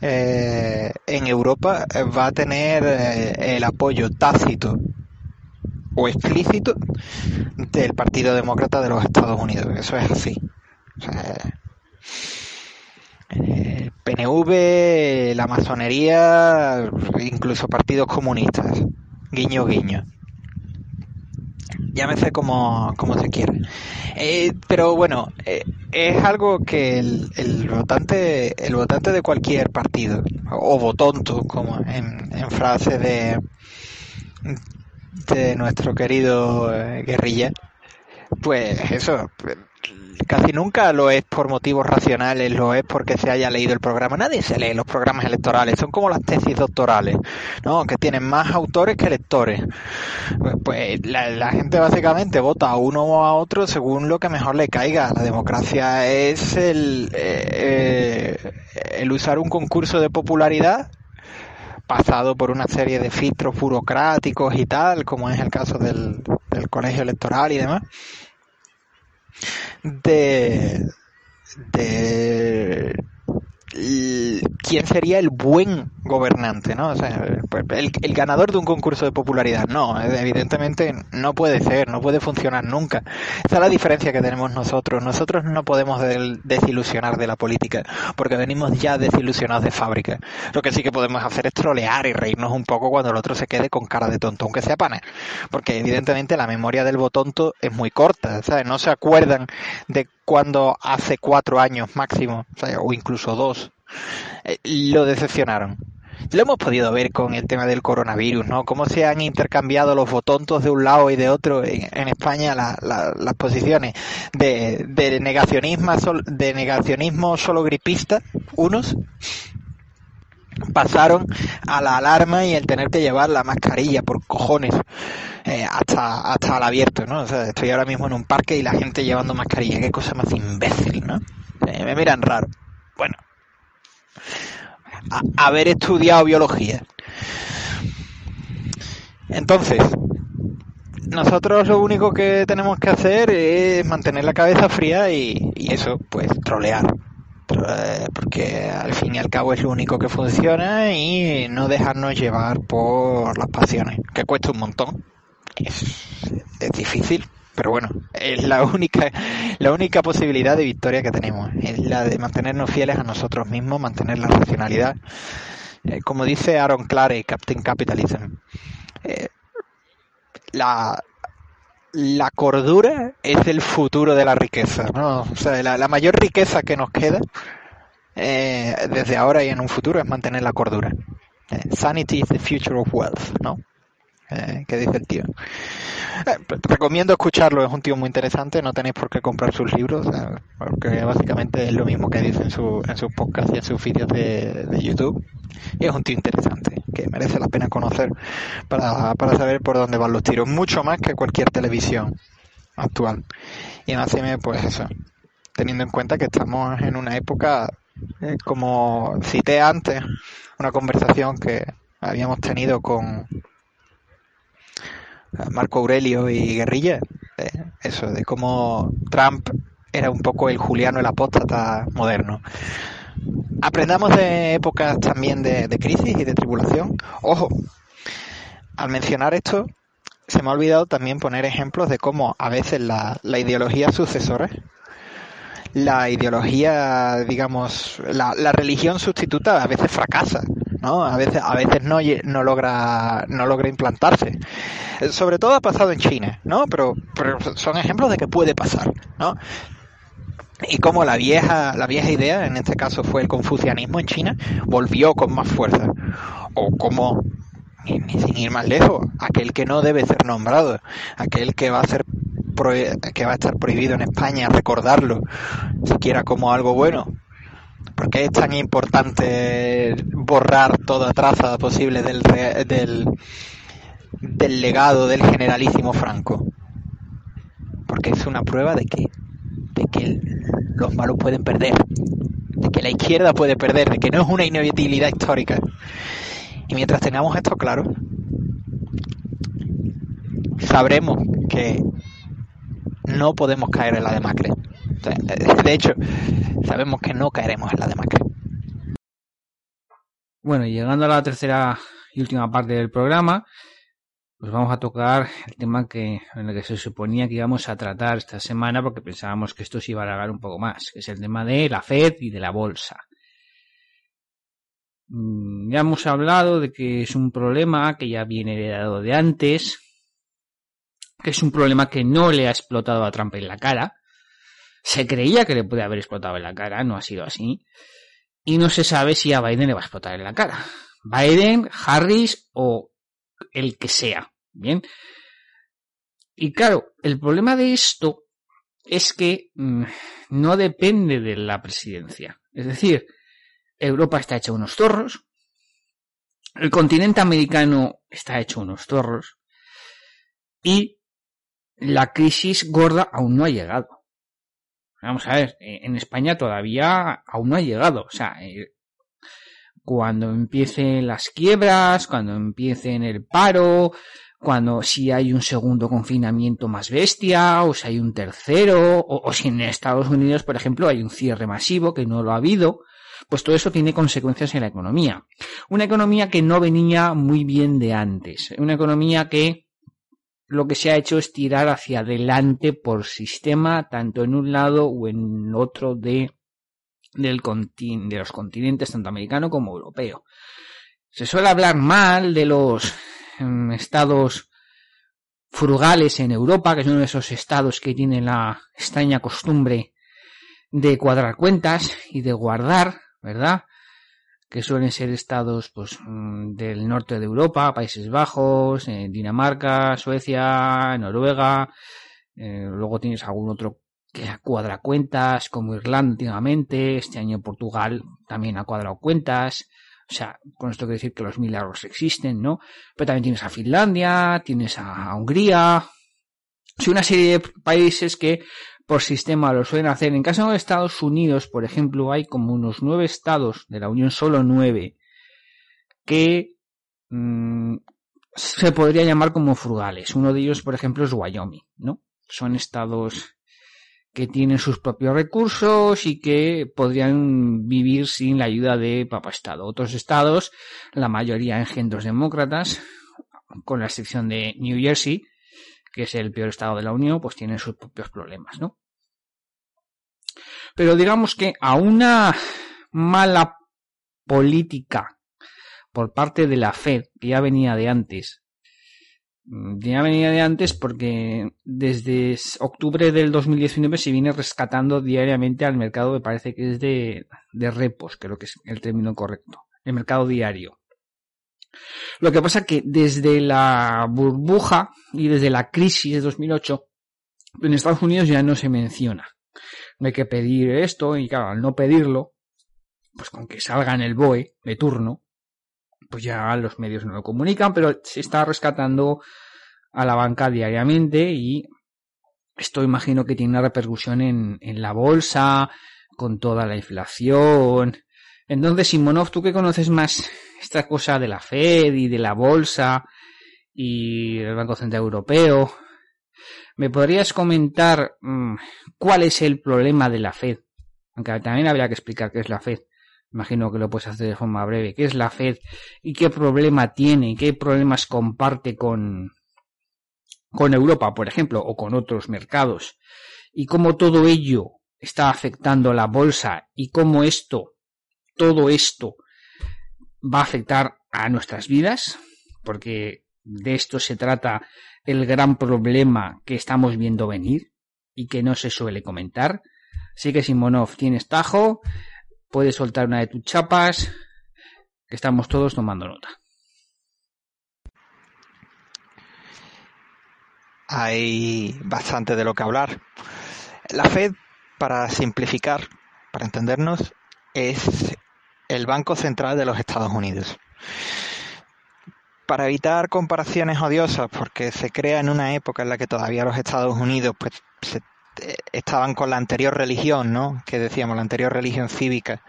eh, en Europa eh, va a tener el apoyo tácito o explícito del Partido Demócrata de los Estados Unidos. Eso es así. Eh, PNV, la masonería, incluso partidos comunistas. Guiño, guiño. Llámese como, como se quiera. Eh, pero bueno, eh, es algo que el, el, votante el votante de cualquier partido, o votonto, como en, en frase de, de nuestro querido guerrilla, pues eso, casi nunca lo es por motivos racionales, lo es porque se haya leído el programa. Nadie se lee los programas electorales, son como las tesis doctorales, ¿no? Que tienen más autores que lectores. Pues, pues la, gente básicamente vota a uno o a otro según lo que mejor le caiga. La democracia es el, eh, el usar un concurso de popularidad pasado por una serie de filtros burocráticos y tal, como es el caso del, del colegio electoral y demás de, de quién sería el buen gobernante, ¿no? O sea, pues, el, ganador de un concurso de popularidad. No, evidentemente no puede ser, no puede funcionar nunca. Esa es la diferencia que tenemos nosotros. Nosotros no podemos desilusionar de la política, porque venimos ya desilusionados de fábrica. Lo que sí que podemos hacer es trolear y reírnos un poco cuando el otro se quede con cara de tonto, aunque sea pana. Porque evidentemente la memoria del botonto es muy corta, ¿sabes? No se acuerdan de cuando hace cuatro años máximo, o, incluso dos, eh, lo decepcionaron. Lo hemos podido ver con el tema del coronavirus, ¿no? Cómo se han intercambiado los botontos de un lado y de otro en, España las posiciones de, de, negacionismo, de negacionismo solo gripista, unos, pasaron a la alarma y el tener que llevar la mascarilla por cojones eh, hasta, hasta el abierto, ¿no? O sea, estoy ahora mismo en un parque y la gente llevando mascarilla, qué cosa más imbécil, ¿no? Eh, me miran raro. Bueno, haber estudiado biología. Entonces, nosotros lo único que tenemos que hacer es mantener la cabeza fría y, y eso, pues, trolear. Eh, porque al fin y al cabo es lo único que funciona y no dejarnos llevar por las pasiones, que cuesta un montón. Es, difícil, pero bueno, es la única, la única posibilidad de victoria que tenemos, es la de mantenernos fieles a nosotros mismos, mantener la racionalidad. Eh, como dice Aaron Clare, Captain Capitalism, eh, la, la cordura es el futuro de la riqueza, ¿no? O sea, la, mayor riqueza que nos queda eh, desde ahora y en un futuro es mantener la cordura. Eh, sanity is the future of wealth, ¿no? Eh, ¿Qué dice el tío? Eh, recomiendo escucharlo, es un tío muy interesante, no tenéis por qué comprar sus libros, porque básicamente es lo mismo que dice en, su, en sus podcasts y en sus vídeos de, de YouTube. Y es un tío interesante, que merece la pena conocer para, para saber por dónde van los tiros, mucho más que cualquier televisión actual. Y más pues eso, teniendo en cuenta que estamos en una época, eh, como cité antes, una conversación que habíamos tenido con Marco Aurelio y Guerrilla, eso de cómo Trump era un poco el Juliano el apóstata moderno. Aprendamos de épocas también de, crisis y de tribulación. Ojo, al mencionar esto, se me ha olvidado también poner ejemplos de cómo a veces la, la ideología sucesora, la ideología, digamos, la, la, religión sustituta a veces fracasa, ¿no? A veces, a veces no, no logra, no logra implantarse. Sobre todo ha pasado en China, ¿no? Pero, pero son ejemplos de que puede pasar, ¿no? y como la vieja, la vieja idea, en este caso fue el confucianismo en China, volvió con más fuerza. O como, sin ir más lejos, aquel que no debe ser nombrado, aquel que va a ser que va a estar prohibido en España recordarlo, siquiera como algo bueno. ¿Por qué es tan importante borrar toda traza posible del, del, legado del generalísimo Franco? Porque es una prueba de que de que los malos pueden perder, de que la izquierda puede perder, de que no es una inevitabilidad histórica. Y mientras tengamos esto claro, sabremos que no podemos caer en la de Macri. De hecho, sabemos que no caeremos en la de Macri. Bueno, llegando a la tercera y última parte del programa, pues vamos a tocar el tema que, en el que se suponía que íbamos a tratar esta semana porque pensábamos que esto se iba a alargar un poco más, que es el tema de la Fed y de la bolsa. Mm, ya hemos hablado de que es un problema que ya viene heredado de antes, que es un problema que no le ha explotado a Trump en la cara. Se creía que le puede haber explotado en la cara, no ha sido así. Y no se sabe si a Biden le va a explotar en la cara. Biden, Harris o el que sea. Bien. Y claro, el problema de esto es que mm, no depende de la presidencia. Es decir, Europa está hecha unos zorros, el continente americano está hecho unos zorros y la crisis gorda aún no ha llegado. Vamos a ver, eh, en España todavía aún no ha llegado. O sea, eh, cuando empiecen las quiebras, cuando empiecen el paro, cuando si hay un segundo confinamiento más bestia, o si hay un tercero, o, si en Estados Unidos, por ejemplo, hay un cierre masivo que no lo ha habido, pues todo eso tiene consecuencias en la economía. Una economía que no venía muy bien de antes, una economía que lo que se ha hecho es tirar hacia adelante por sistema, tanto en un lado o en otro de del de los continentes tanto americano como europeo. Se suele hablar mal de los em, estados frugales en Europa, que es uno de esos estados que tienen la extraña costumbre de cuadrar cuentas y de guardar, ¿verdad? Que suelen ser estados pues, mm, del norte de Europa, Países Bajos, eh, Dinamarca, Suecia, Noruega. Eh, luego tienes algún otro que cuadra cuentas, como Irlanda últimamente, este año Portugal también ha cuadrado cuentas. O sea, con esto quiero decir que los milagros existen, ¿no? Pero también tienes a Finlandia, tienes a Hungría, sí, una serie de países que por sistema lo suelen hacer. En caso de Estados Unidos, por ejemplo, hay como unos nueve estados de la Unión, solo nueve, que mmm, se podría llamar como frugales. Uno de ellos, por ejemplo, es Wyoming, ¿no? Son estados que tienen sus propios recursos y que podrían vivir sin la ayuda de Papa Estado. Otros estados, la mayoría engendros demócratas, con la excepción de New Jersey, que es el peor estado de la Unión, pues tienen sus propios problemas, ¿no? Pero digamos que a una mala política por parte de la Fed, que ya venía de antes, Mm, ya venía de antes porque desde octubre del 2019 se viene rescatando diariamente al mercado, me parece que es de, de repos, creo que es el término correcto, el mercado diario. Lo que pasa que desde la burbuja y desde la crisis de 2008, en Estados Unidos ya no se menciona. No hay que pedir esto y claro, al no pedirlo, pues con que salga en el BOE de turno, pues ya los medios no lo comunican, pero se está rescatando a la banca diariamente y esto imagino que tiene una repercusión en, en la bolsa, con toda la inflación. Entonces, Simonov, tú que conoces más esta cosa de la Fed y de la bolsa y el Banco Central Europeo. ¿Me podrías comentar mm, cuál es el problema de la Fed? Aunque también habría que explicar qué es la Fed. Imagino que lo puedes hacer de forma breve. ¿Qué es la Fed y qué problema tiene? ¿Qué problemas comparte con, con Europa, por ejemplo, o con otros mercados? Y cómo todo ello está afectando la bolsa y cómo esto, todo esto, va a afectar a nuestras vidas, porque de esto se trata el gran problema que estamos viendo venir y que no se suele comentar. Así que Simonov, tienes tajo, puedes soltar una de tus chapas, que estamos todos tomando nota. Hay bastante de lo que hablar. La Fed, para simplificar, para entendernos, es el Banco Central de los Estados Unidos. Para evitar comparaciones odiosas, porque se crea en una época en la que todavía los Estados Unidos pues, eh, estaban con la anterior religión, ¿no? Que decíamos, la anterior religión cívica,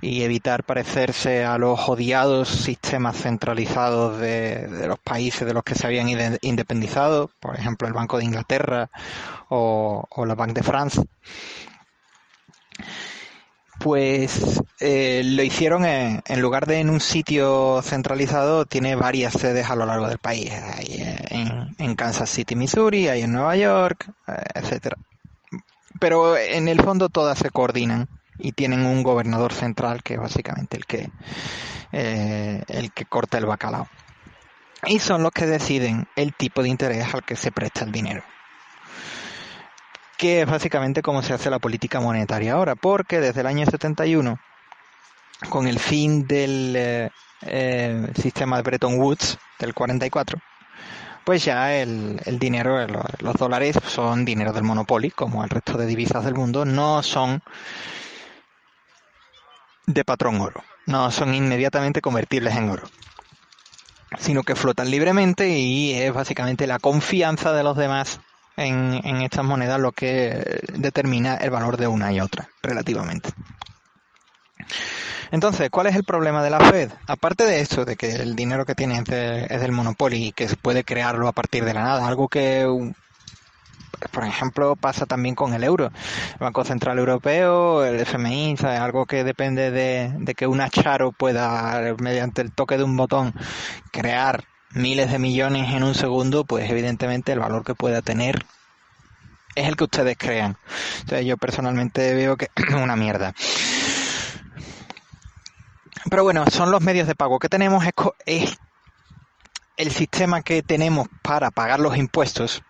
y evitar parecerse a los odiados sistemas centralizados de, los países de los que se habían independizado, por ejemplo, el Banco de Inglaterra o, o la Banque de France pues eh, lo hicieron en, en, lugar de en un sitio centralizado, tiene varias sedes a lo largo del país. Hay en, en Kansas City, Missouri, hay en Nueva York, eh, etcétera. Pero en el fondo todas se coordinan y tienen un gobernador central que es básicamente el que eh, el que corta el bacalao. Y son los que deciden el tipo de interés al que se presta el dinero que es básicamente cómo se hace la política monetaria ahora, porque desde el año 71, con el fin del eh, eh, sistema de Bretton Woods del 44, pues ya el, el dinero, los, dólares son dinero del monopolio, como el resto de divisas del mundo, no son de patrón oro, no son inmediatamente convertibles en oro sino que flotan libremente y es básicamente la confianza de los demás en, estas monedas lo que determina el valor de una y otra, relativamente. Entonces, ¿cuál es el problema de la Fed? Aparte de esto, de que el dinero que tiene es, del monopolio y que se puede crearlo a partir de la nada, algo que, por ejemplo, pasa también con el euro. El Banco Central Europeo, el FMI, algo que depende de, de que un acharo pueda, mediante el toque de un botón, crear miles de millones en un segundo, pues evidentemente el valor que pueda tener es el que ustedes crean. Yo personalmente veo que es una mierda. Pero bueno, son los medios de pago que tenemos, es, el sistema que tenemos para pagar los impuestos.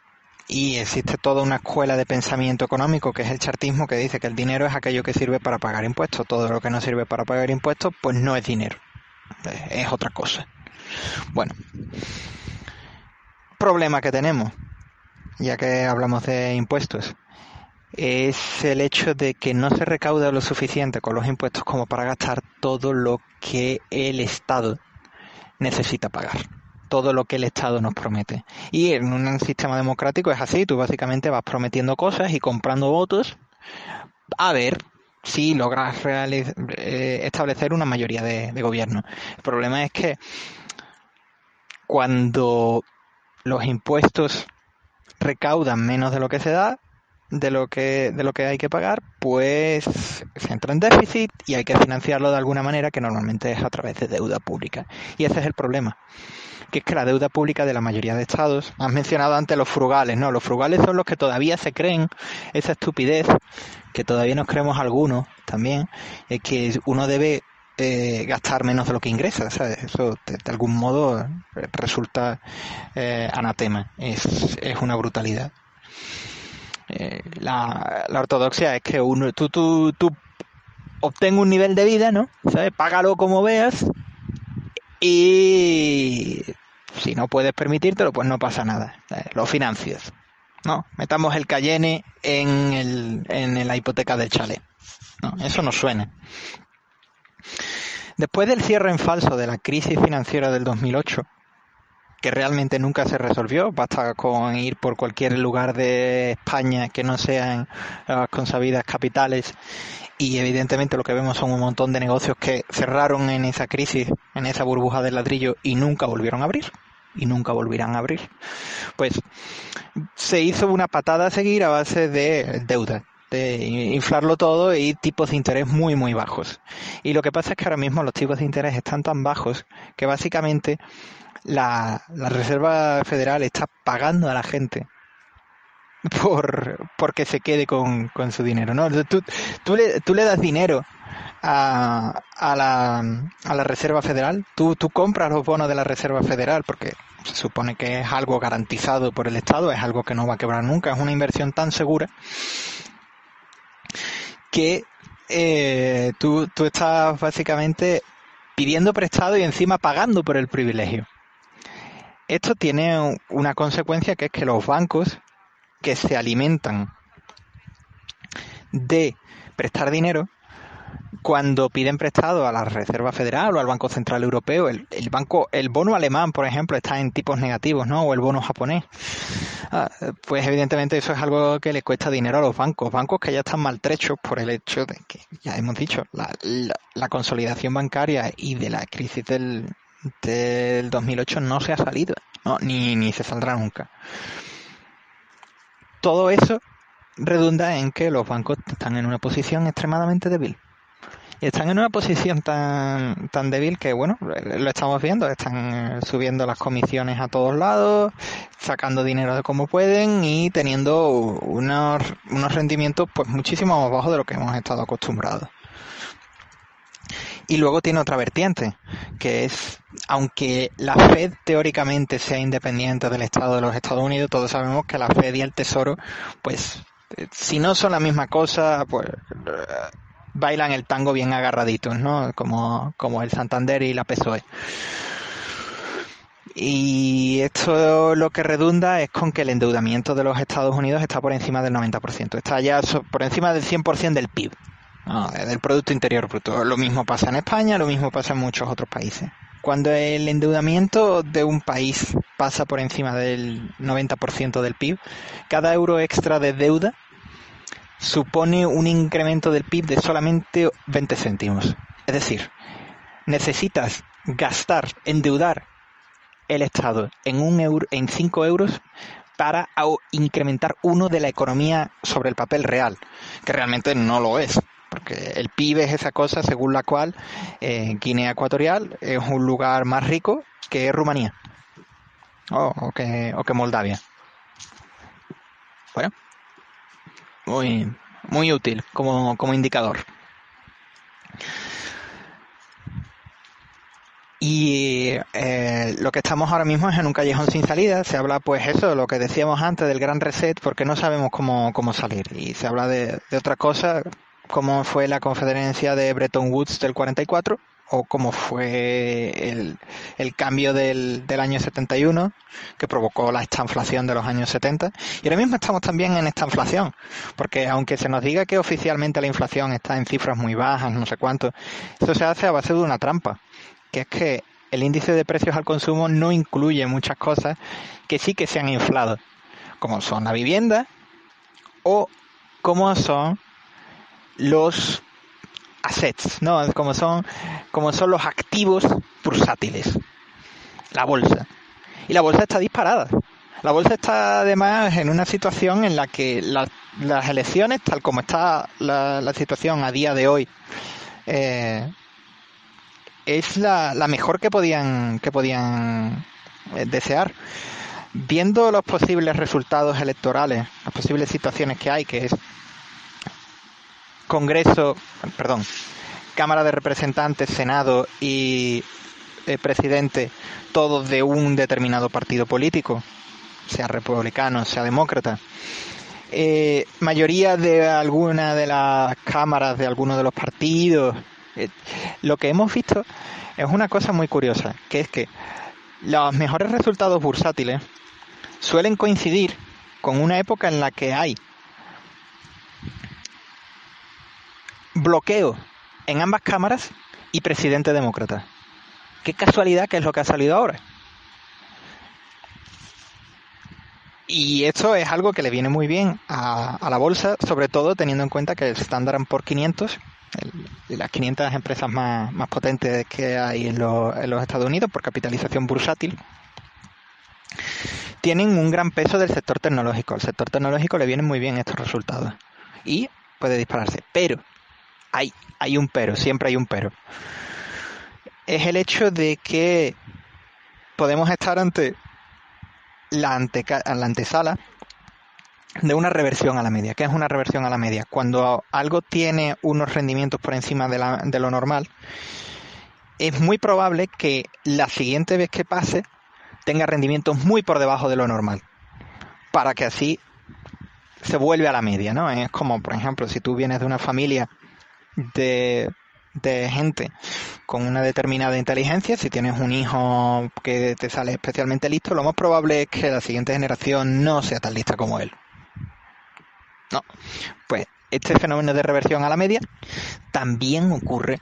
Y existe toda una escuela de pensamiento económico que es el chartismo que dice que el dinero es aquello que sirve para pagar impuestos. Todo lo que no sirve para pagar impuestos, pues no es dinero. Es otra cosa. Bueno, problema que tenemos, ya que hablamos de impuestos, es el hecho de que no se recauda lo suficiente con los impuestos como para gastar todo lo que el Estado necesita pagar todo lo que el Estado nos promete. Y en un sistema democrático es así, tú básicamente vas prometiendo cosas y comprando votos a ver si logras eh, establecer una mayoría de gobierno. El problema es que cuando los impuestos recaudan menos de lo que se da, de lo que, de lo que hay que pagar, pues se entra en déficit y hay que financiarlo de alguna manera que normalmente es a través de deuda pública. Y ese es el problema, que es que la deuda pública de la mayoría de estados, has mencionado antes los frugales, ¿no? Los frugales son los que todavía se creen esa estupidez, que todavía nos creemos algunos también, es que uno debe eh, gastar menos de lo que ingresa. Eso de, algún modo resulta eh, anatema, es, es, una brutalidad. Eh, la, la, ortodoxia es que uno, tú, tú, tú obtengas un nivel de vida, ¿no? ¿Sabes? Págalo como veas y si no puedes permitírtelo, pues no pasa nada. Lo financias. No, metamos el Cayenne en, el, en la hipoteca del chalet. No, eso no suena. Después del cierre en falso de la crisis financiera del 2008, que realmente nunca se resolvió, basta con ir por cualquier lugar de España que no sean las consabidas capitales y evidentemente lo que vemos son un montón de negocios que cerraron en esa crisis, en esa burbuja de ladrillo y nunca volvieron a abrir. y nunca volverán a abrir. Pues se hizo una patada a seguir a base de deuda, de inflarlo todo y tipos de interés muy muy bajos. Y lo que pasa es que ahora mismo los tipos de interés están tan bajos que básicamente la, Reserva Federal está pagando a la gente por que se quede con, su dinero. ¿no? Tú, tú, le, tú le das dinero a, a, la, a la Reserva Federal, tú, tú compras los bonos de la Reserva Federal porque se supone que es algo garantizado por el Estado, es algo que no va a quebrar nunca, es una inversión tan segura que eh, tú, tú estás básicamente pidiendo prestado y encima pagando por el privilegio. Esto tiene una consecuencia que es que los bancos que se alimentan de prestar dinero cuando piden prestado a la Reserva Federal o al Banco Central Europeo, el, banco, el bono alemán, por ejemplo, está en tipos negativos, ¿no? O el bono japonés. Ah, pues evidentemente eso es algo que le cuesta dinero a los bancos, bancos que ya están maltrechos por el hecho de que, ya hemos dicho, la, la, consolidación bancaria y de la crisis del, del 2008 no se ha salido, ¿no? ni, ni se saldrá nunca. Todo eso redunda en que los bancos están en una posición extremadamente débil. Y están en una posición tan, tan débil que, bueno, lo estamos viendo, están eh, subiendo las comisiones a todos lados, sacando dinero de como pueden y teniendo unos, unos rendimientos pues muchísimo más bajos de lo que hemos estado acostumbrados. Y luego tiene otra vertiente, que es, aunque la Fed teóricamente sea independiente del Estado de los Estados Unidos, todos sabemos que la Fed y el Tesoro, pues, eh, si no son la misma cosa, pues bailan el tango bien agarraditos, ¿no? Como, como el Santander y la PSOE. Y esto lo que redunda es con que el endeudamiento de los Estados Unidos está por encima del 90%. Está ya por encima del 100% del PIB, del Producto Interior Bruto. Lo mismo pasa en España, lo mismo pasa en muchos otros países. Cuando el endeudamiento de un país pasa por encima del 90% del PIB, cada euro extra de deuda supone un incremento del PIB de solamente 20 céntimos. Es decir, necesitas gastar, endeudar el Estado en un euro, en 5 euros para incrementar uno de la economía sobre el papel real, que realmente no lo es, porque el PIB es esa cosa según la cual eh, Guinea Ecuatorial es un lugar más rico que Rumanía o, que, o que Moldavia. Bueno, muy, muy útil como, como indicador. Y eh, lo que estamos ahora mismo es en un callejón sin salida. Se habla, pues eso, lo que decíamos antes del gran reset, porque no sabemos cómo, cómo salir. Y se habla de, de otra cosa, como fue la conferencia de Bretton Woods del 44, o cómo fue el, el cambio del, del, año 71 que provocó la estanflación de los años 70 y ahora mismo estamos también en esta inflación porque aunque se nos diga que oficialmente la inflación está en cifras muy bajas no sé cuánto eso se hace a base de una trampa que es que el índice de precios al consumo no incluye muchas cosas que sí que se han inflado como son la vivienda o como son los assets, ¿no? Como son, como son los activos bursátiles. La bolsa. Y la bolsa está disparada. La bolsa está además en una situación en la que las elecciones, tal como está la, situación a día de hoy, eh, es la, la, mejor que podían, que podían eh, desear. Viendo los posibles resultados electorales, las posibles situaciones que hay, que es Congreso, perdón, Cámara de Representantes, Senado y eh, presidente, todos de un determinado partido político, sea republicano, sea demócrata. Eh, mayoría de alguna de las cámaras de alguno de los partidos. Eh, lo que hemos visto es una cosa muy curiosa, que es que los mejores resultados bursátiles suelen coincidir con una época en la que hay bloqueo en ambas cámaras y presidente demócrata. Qué casualidad que es lo que ha salido ahora. Y esto es algo que le viene muy bien a, la bolsa, sobre todo teniendo en cuenta que el Standard por 500, de las 500 empresas más, potentes que hay en, en los Estados Unidos por capitalización bursátil, tienen un gran peso del sector tecnológico. Al sector tecnológico le vienen muy bien estos resultados. Y puede dispararse. Pero, hay, hay un pero, siempre hay un pero. Es el hecho de que podemos estar ante la, la antesala de una reversión a la media. ¿Qué es una reversión a la media? Cuando algo tiene unos rendimientos por encima de, de lo normal, es muy probable que la siguiente vez que pase tenga rendimientos muy por debajo de lo normal. Para que así se vuelve a la media, ¿no? Es como, por ejemplo, si tú vienes de una familia de, de gente con una determinada inteligencia, si tienes un hijo que te sale especialmente listo, lo más probable es que la siguiente generación no sea tan lista como él. No. Pues este fenómeno de reversión a la media también ocurre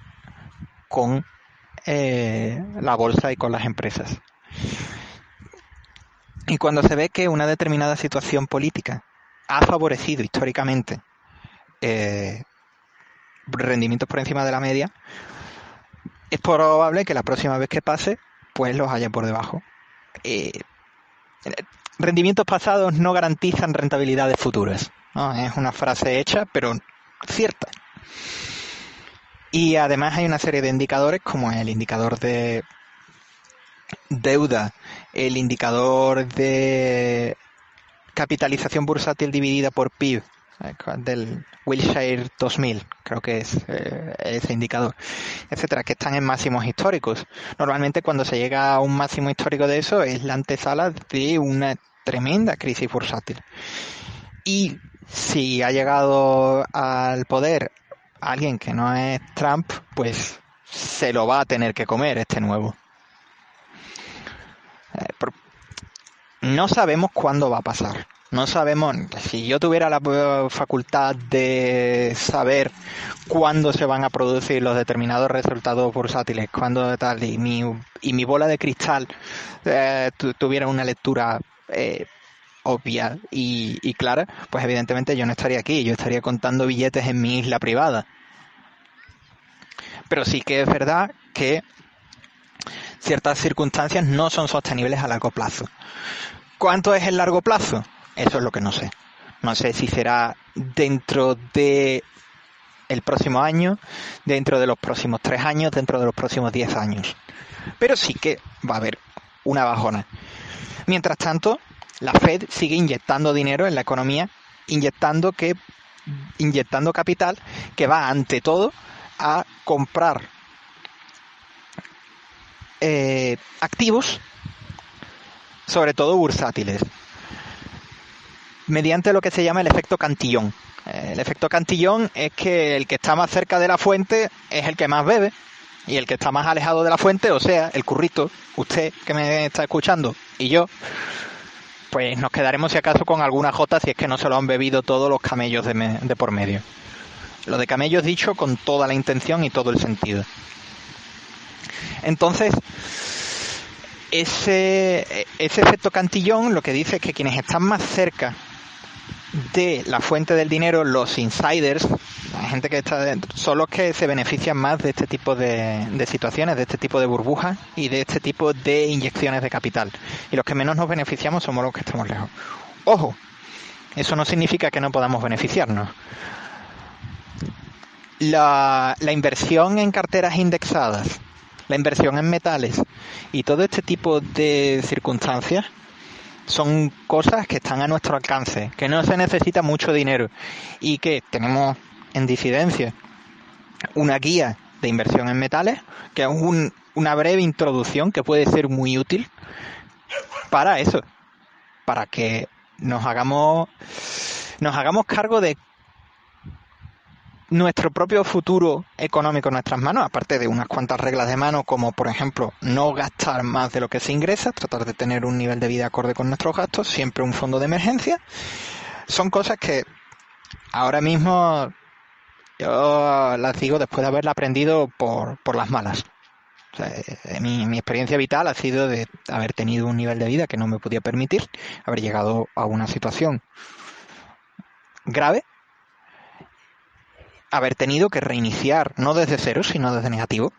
con eh, la bolsa y con las empresas. Y cuando se ve que una determinada situación política ha favorecido históricamente eh, rendimientos por encima de la media, es probable que la próxima vez que pase, pues los haya por debajo. Eh, rendimientos pasados no garantizan rentabilidades futuras. Es una frase hecha, pero cierta. Y además hay una serie de indicadores como el indicador de deuda, el indicador de capitalización bursátil dividida por PIB del Wilshire 2000, creo que es eh, ese indicador, etcétera, que están en máximos históricos. Normalmente cuando se llega a un máximo histórico de eso es la antesala de una tremenda crisis bursátil. Y si ha llegado al poder alguien que no es Trump, pues se lo va a tener que comer este nuevo. Eh, no sabemos cuándo va a pasar. No sabemos, si yo tuviera la facultad de saber cuándo se van a producir los determinados resultados bursátiles, cuándo tal, y mi, y mi bola de cristal eh, tuviera una lectura eh, obvia y, y clara, pues evidentemente yo no estaría aquí, yo estaría contando billetes en mi isla privada. Pero sí que es verdad que ciertas circunstancias no son sostenibles a largo plazo. ¿Cuánto es el largo plazo? Eso es lo que no sé. No sé si será dentro de el próximo año, dentro de los próximos tres años, dentro de los próximos diez años. Pero sí que va a haber una bajona. Mientras tanto, la Fed sigue inyectando dinero en la economía, inyectando que inyectando capital que va ante todo a comprar eh, activos, sobre todo bursátiles, mediante lo que se llama el efecto cantillón. Eh, el efecto cantillón es que el que está más cerca de la fuente es el que más bebe y el que está más alejado de la fuente, o sea, el currito, usted que me está escuchando y yo, pues nos quedaremos si acaso con alguna jota si es que no se lo han bebido todos los camellos de, por medio. Lo de camellos dicho con toda la intención y todo el sentido. Entonces, ese, ese efecto cantillón lo que dice es que quienes están más cerca de la fuente del dinero, los insiders, la gente que está dentro, son los que se benefician más de este tipo de, de, situaciones, de este tipo de burbujas y de este tipo de inyecciones de capital. Y los que menos nos beneficiamos somos los que estamos lejos. Ojo, eso no significa que no podamos beneficiarnos. La, la inversión en carteras indexadas, la inversión en metales y todo este tipo de circunstancias son cosas que están a nuestro alcance, que no se necesita mucho dinero y que tenemos en disidencia una guía de inversión en metales, que es un, una breve introducción que puede ser muy útil para eso, para que nos hagamos nos hagamos cargo de nuestro propio futuro económico en nuestras manos, aparte de unas cuantas reglas de mano, como por ejemplo no gastar más de lo que se ingresa, tratar de tener un nivel de vida acorde con nuestros gastos, siempre un fondo de emergencia, son cosas que ahora mismo yo las digo después de haberla aprendido por, por las malas. Eh, mi, mi experiencia vital ha sido de haber tenido un nivel de vida que no me podía permitir, haber llegado a una situación grave haber tenido que reiniciar, no desde cero, sino desde negativo.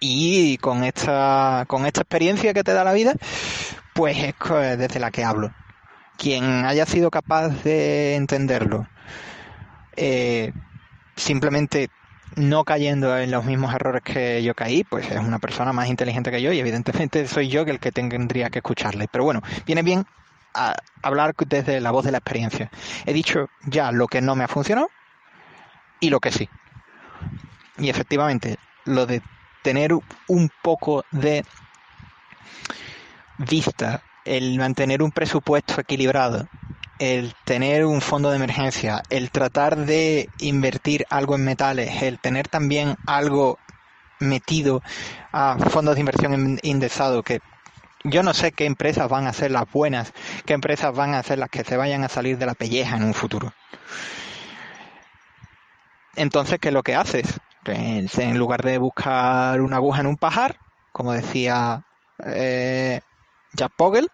Y con esta, con esta experiencia que te da la vida, pues es desde la que hablo. Quien haya sido capaz de entenderlo, eh, simplemente no cayendo en los mismos errores que yo caí, pues es una persona más inteligente que yo y evidentemente soy yo el que tendría que escucharle. Pero bueno, viene bien a hablar desde la voz de la experiencia. He dicho ya lo que no me ha funcionado y lo que sí. Y efectivamente, lo de tener un poco de vista, el mantener un presupuesto equilibrado, el tener un fondo de emergencia, el tratar de invertir algo en metales, el tener también algo metido a fondos de inversión indexado que yo no sé qué empresas van a ser las buenas, qué empresas van a ser las que se vayan a salir de la pelleja en un futuro. Entonces, ¿qué es lo que haces? En lugar de buscar una aguja en un pajar, como decía eh, Jack Pogel,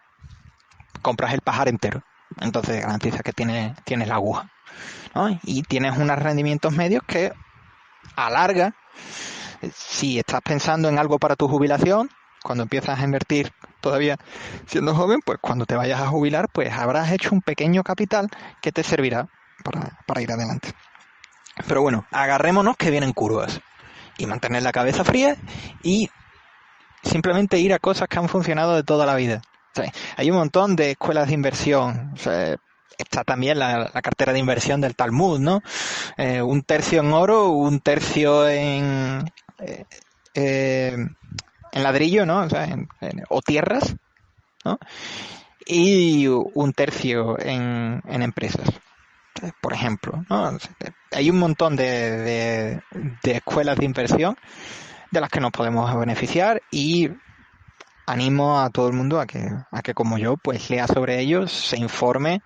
compras el pajar entero. Entonces garantiza que tienes, la aguja. Y tienes unos rendimientos medios que a larga, si estás pensando en algo para tu jubilación, cuando empiezas a invertir todavía siendo joven, pues cuando te vayas a jubilar, pues habrás hecho un pequeño capital que te servirá para, para ir adelante. Pero bueno, agarrémonos que vienen curvas y mantener la cabeza fría y simplemente ir a cosas que han funcionado de toda la vida. hay un montón de escuelas de inversión. está también la, cartera de inversión del Talmud, ¿no? Eh, un tercio en oro, un tercio en, eh, eh, en ladrillo, ¿no? O, tierras, ¿no? Y un tercio en, en empresas por ejemplo. ¿no? Hay un montón de, de, escuelas de inversión de las que nos podemos beneficiar y animo a todo el mundo a que, a que como yo, pues lea sobre ellos, se informe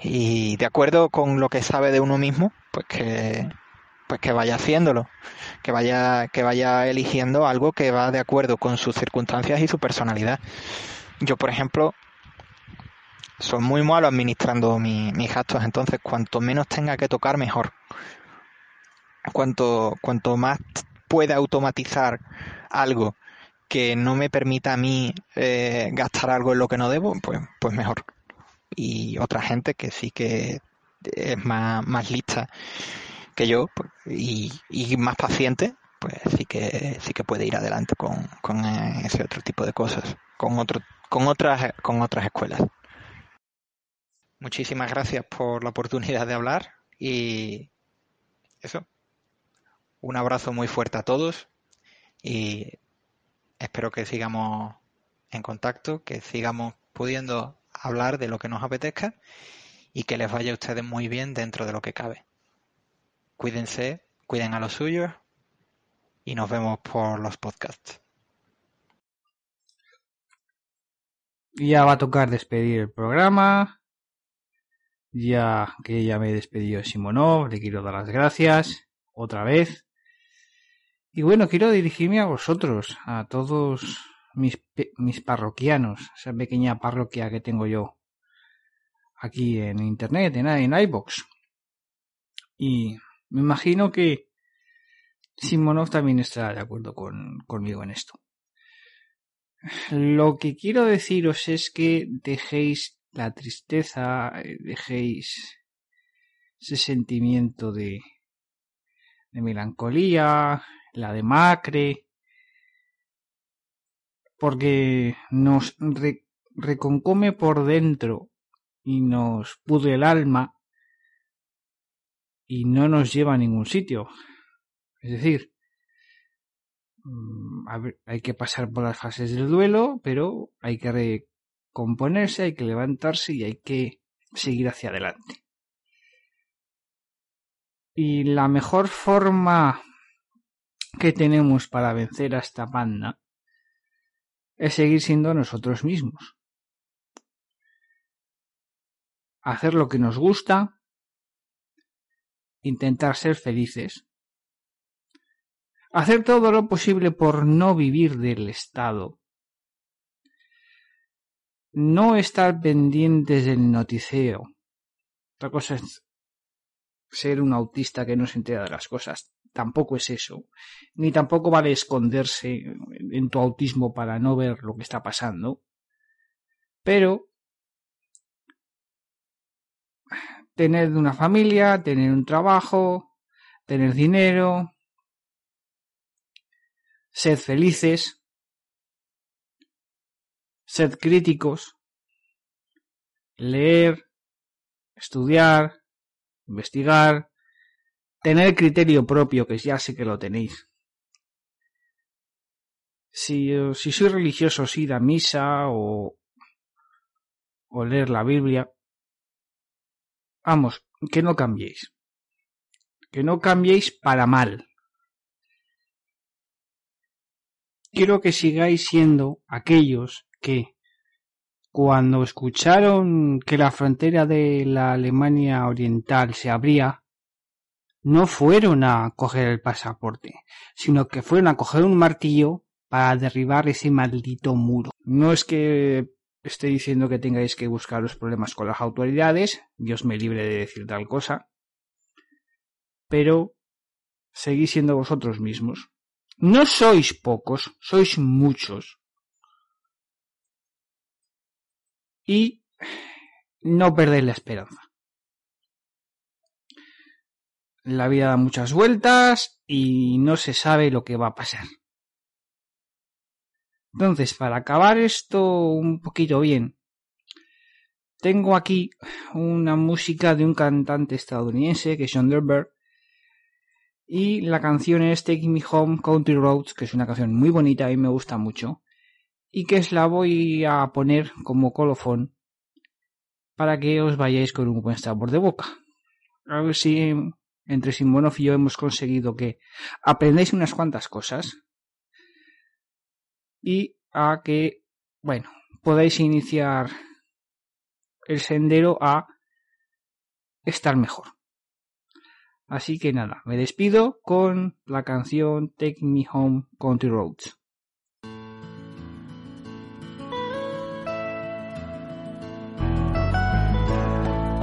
y de acuerdo con lo que sabe de uno mismo, pues que, pues que vaya haciéndolo, que vaya, que vaya eligiendo algo que va de acuerdo con sus circunstancias y su personalidad. Yo, por ejemplo, soy muy malo administrando mis gastos, entonces cuanto menos tenga que tocar, mejor. Cuanto, cuanto más pueda automatizar algo que no me permita a mí eh, gastar algo en lo que no debo, pues, pues mejor. Y otra gente que sí que es más, más lista que yo pues, y, y, más paciente, pues sí que sí que puede ir adelante con, con ese otro tipo de cosas, con otro, con otras, con otras escuelas. Muchísimas gracias por la oportunidad de hablar y eso. Un abrazo muy fuerte a todos y espero que sigamos en contacto, que sigamos pudiendo hablar de lo que nos apetezca y que les vaya a ustedes muy bien dentro de lo que cabe. Cuídense, cuiden a los suyos y nos vemos por los podcasts. Ya va a tocar despedir el programa ya que ya me he despedido de Simonov, le quiero dar las gracias otra vez. Y bueno, quiero dirigirme a vosotros, a todos mis, mis parroquianos, esa pequeña parroquia que tengo yo aquí en internet, en, en iBox. Y me imagino que Simonov también estará de acuerdo con, conmigo en esto. Lo que quiero deciros es que dejéis la tristeza, eh, dejéis ese sentimiento de, de melancolía, la de macre, porque nos reconcome por dentro y nos pudre el alma y no nos lleva a ningún sitio. Es decir, mm, hay que pasar por las fases del duelo, pero hay que componerse, hay que levantarse y hay que seguir hacia adelante. Y la mejor forma que tenemos para vencer a esta panda es seguir siendo nosotros mismos. Hacer lo que nos gusta, intentar ser felices, hacer todo lo posible por no vivir del Estado, no estar pendientes del noticeo. Otra cosa es ser un autista que no se entera de las cosas. Tampoco es eso. Ni tampoco vale esconderse en tu autismo para no ver lo que está pasando. Pero tener una familia, tener un trabajo, tener dinero, sed felices, sed críticos, leer, estudiar, investigar, tener criterio propio, que ya sé que lo tenéis. Si, si sois religiosos, ir a misa o, o leer la Biblia. Vamos, que no cambiéis. Que no cambiéis para mal. Quiero que sigáis siendo aquellos que cuando escucharon que la frontera de la Alemania Oriental se abría, no fueron a coger el pasaporte, sino que fueron a coger un martillo para derribar ese maldito muro. No es que esté diciendo que tengáis que buscar los problemas con las autoridades, Dios me libre de decir tal cosa, pero seguís siendo vosotros mismos. No sois pocos, sois muchos. Y no perdéis la esperanza. La vida da muchas vueltas y no se sabe lo que va a pasar. Entonces, para acabar esto un poquito bien, tengo aquí una música de un cantante estadounidense que es John Derber y la canción es Taking Me Home Country Roads, que es una canción muy bonita y me gusta mucho y que os la voy a poner como colofón para que os vayáis con un buen sabor de boca. A ver si entre Simonov y yo hemos conseguido que aprendáis unas cuantas cosas y a que, bueno, podáis iniciar el sendero a estar mejor. Así que nada, me despido con la canción Take Me Home Country Roads.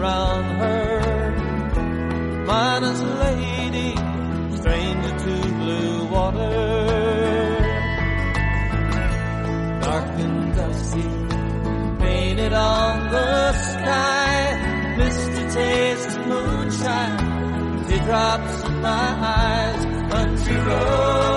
gather round her. Minus lady, stranger to blue water. Dark and dusty, painted on the sky. Misty taste of moonshine, teardrops in my eyes. Country road.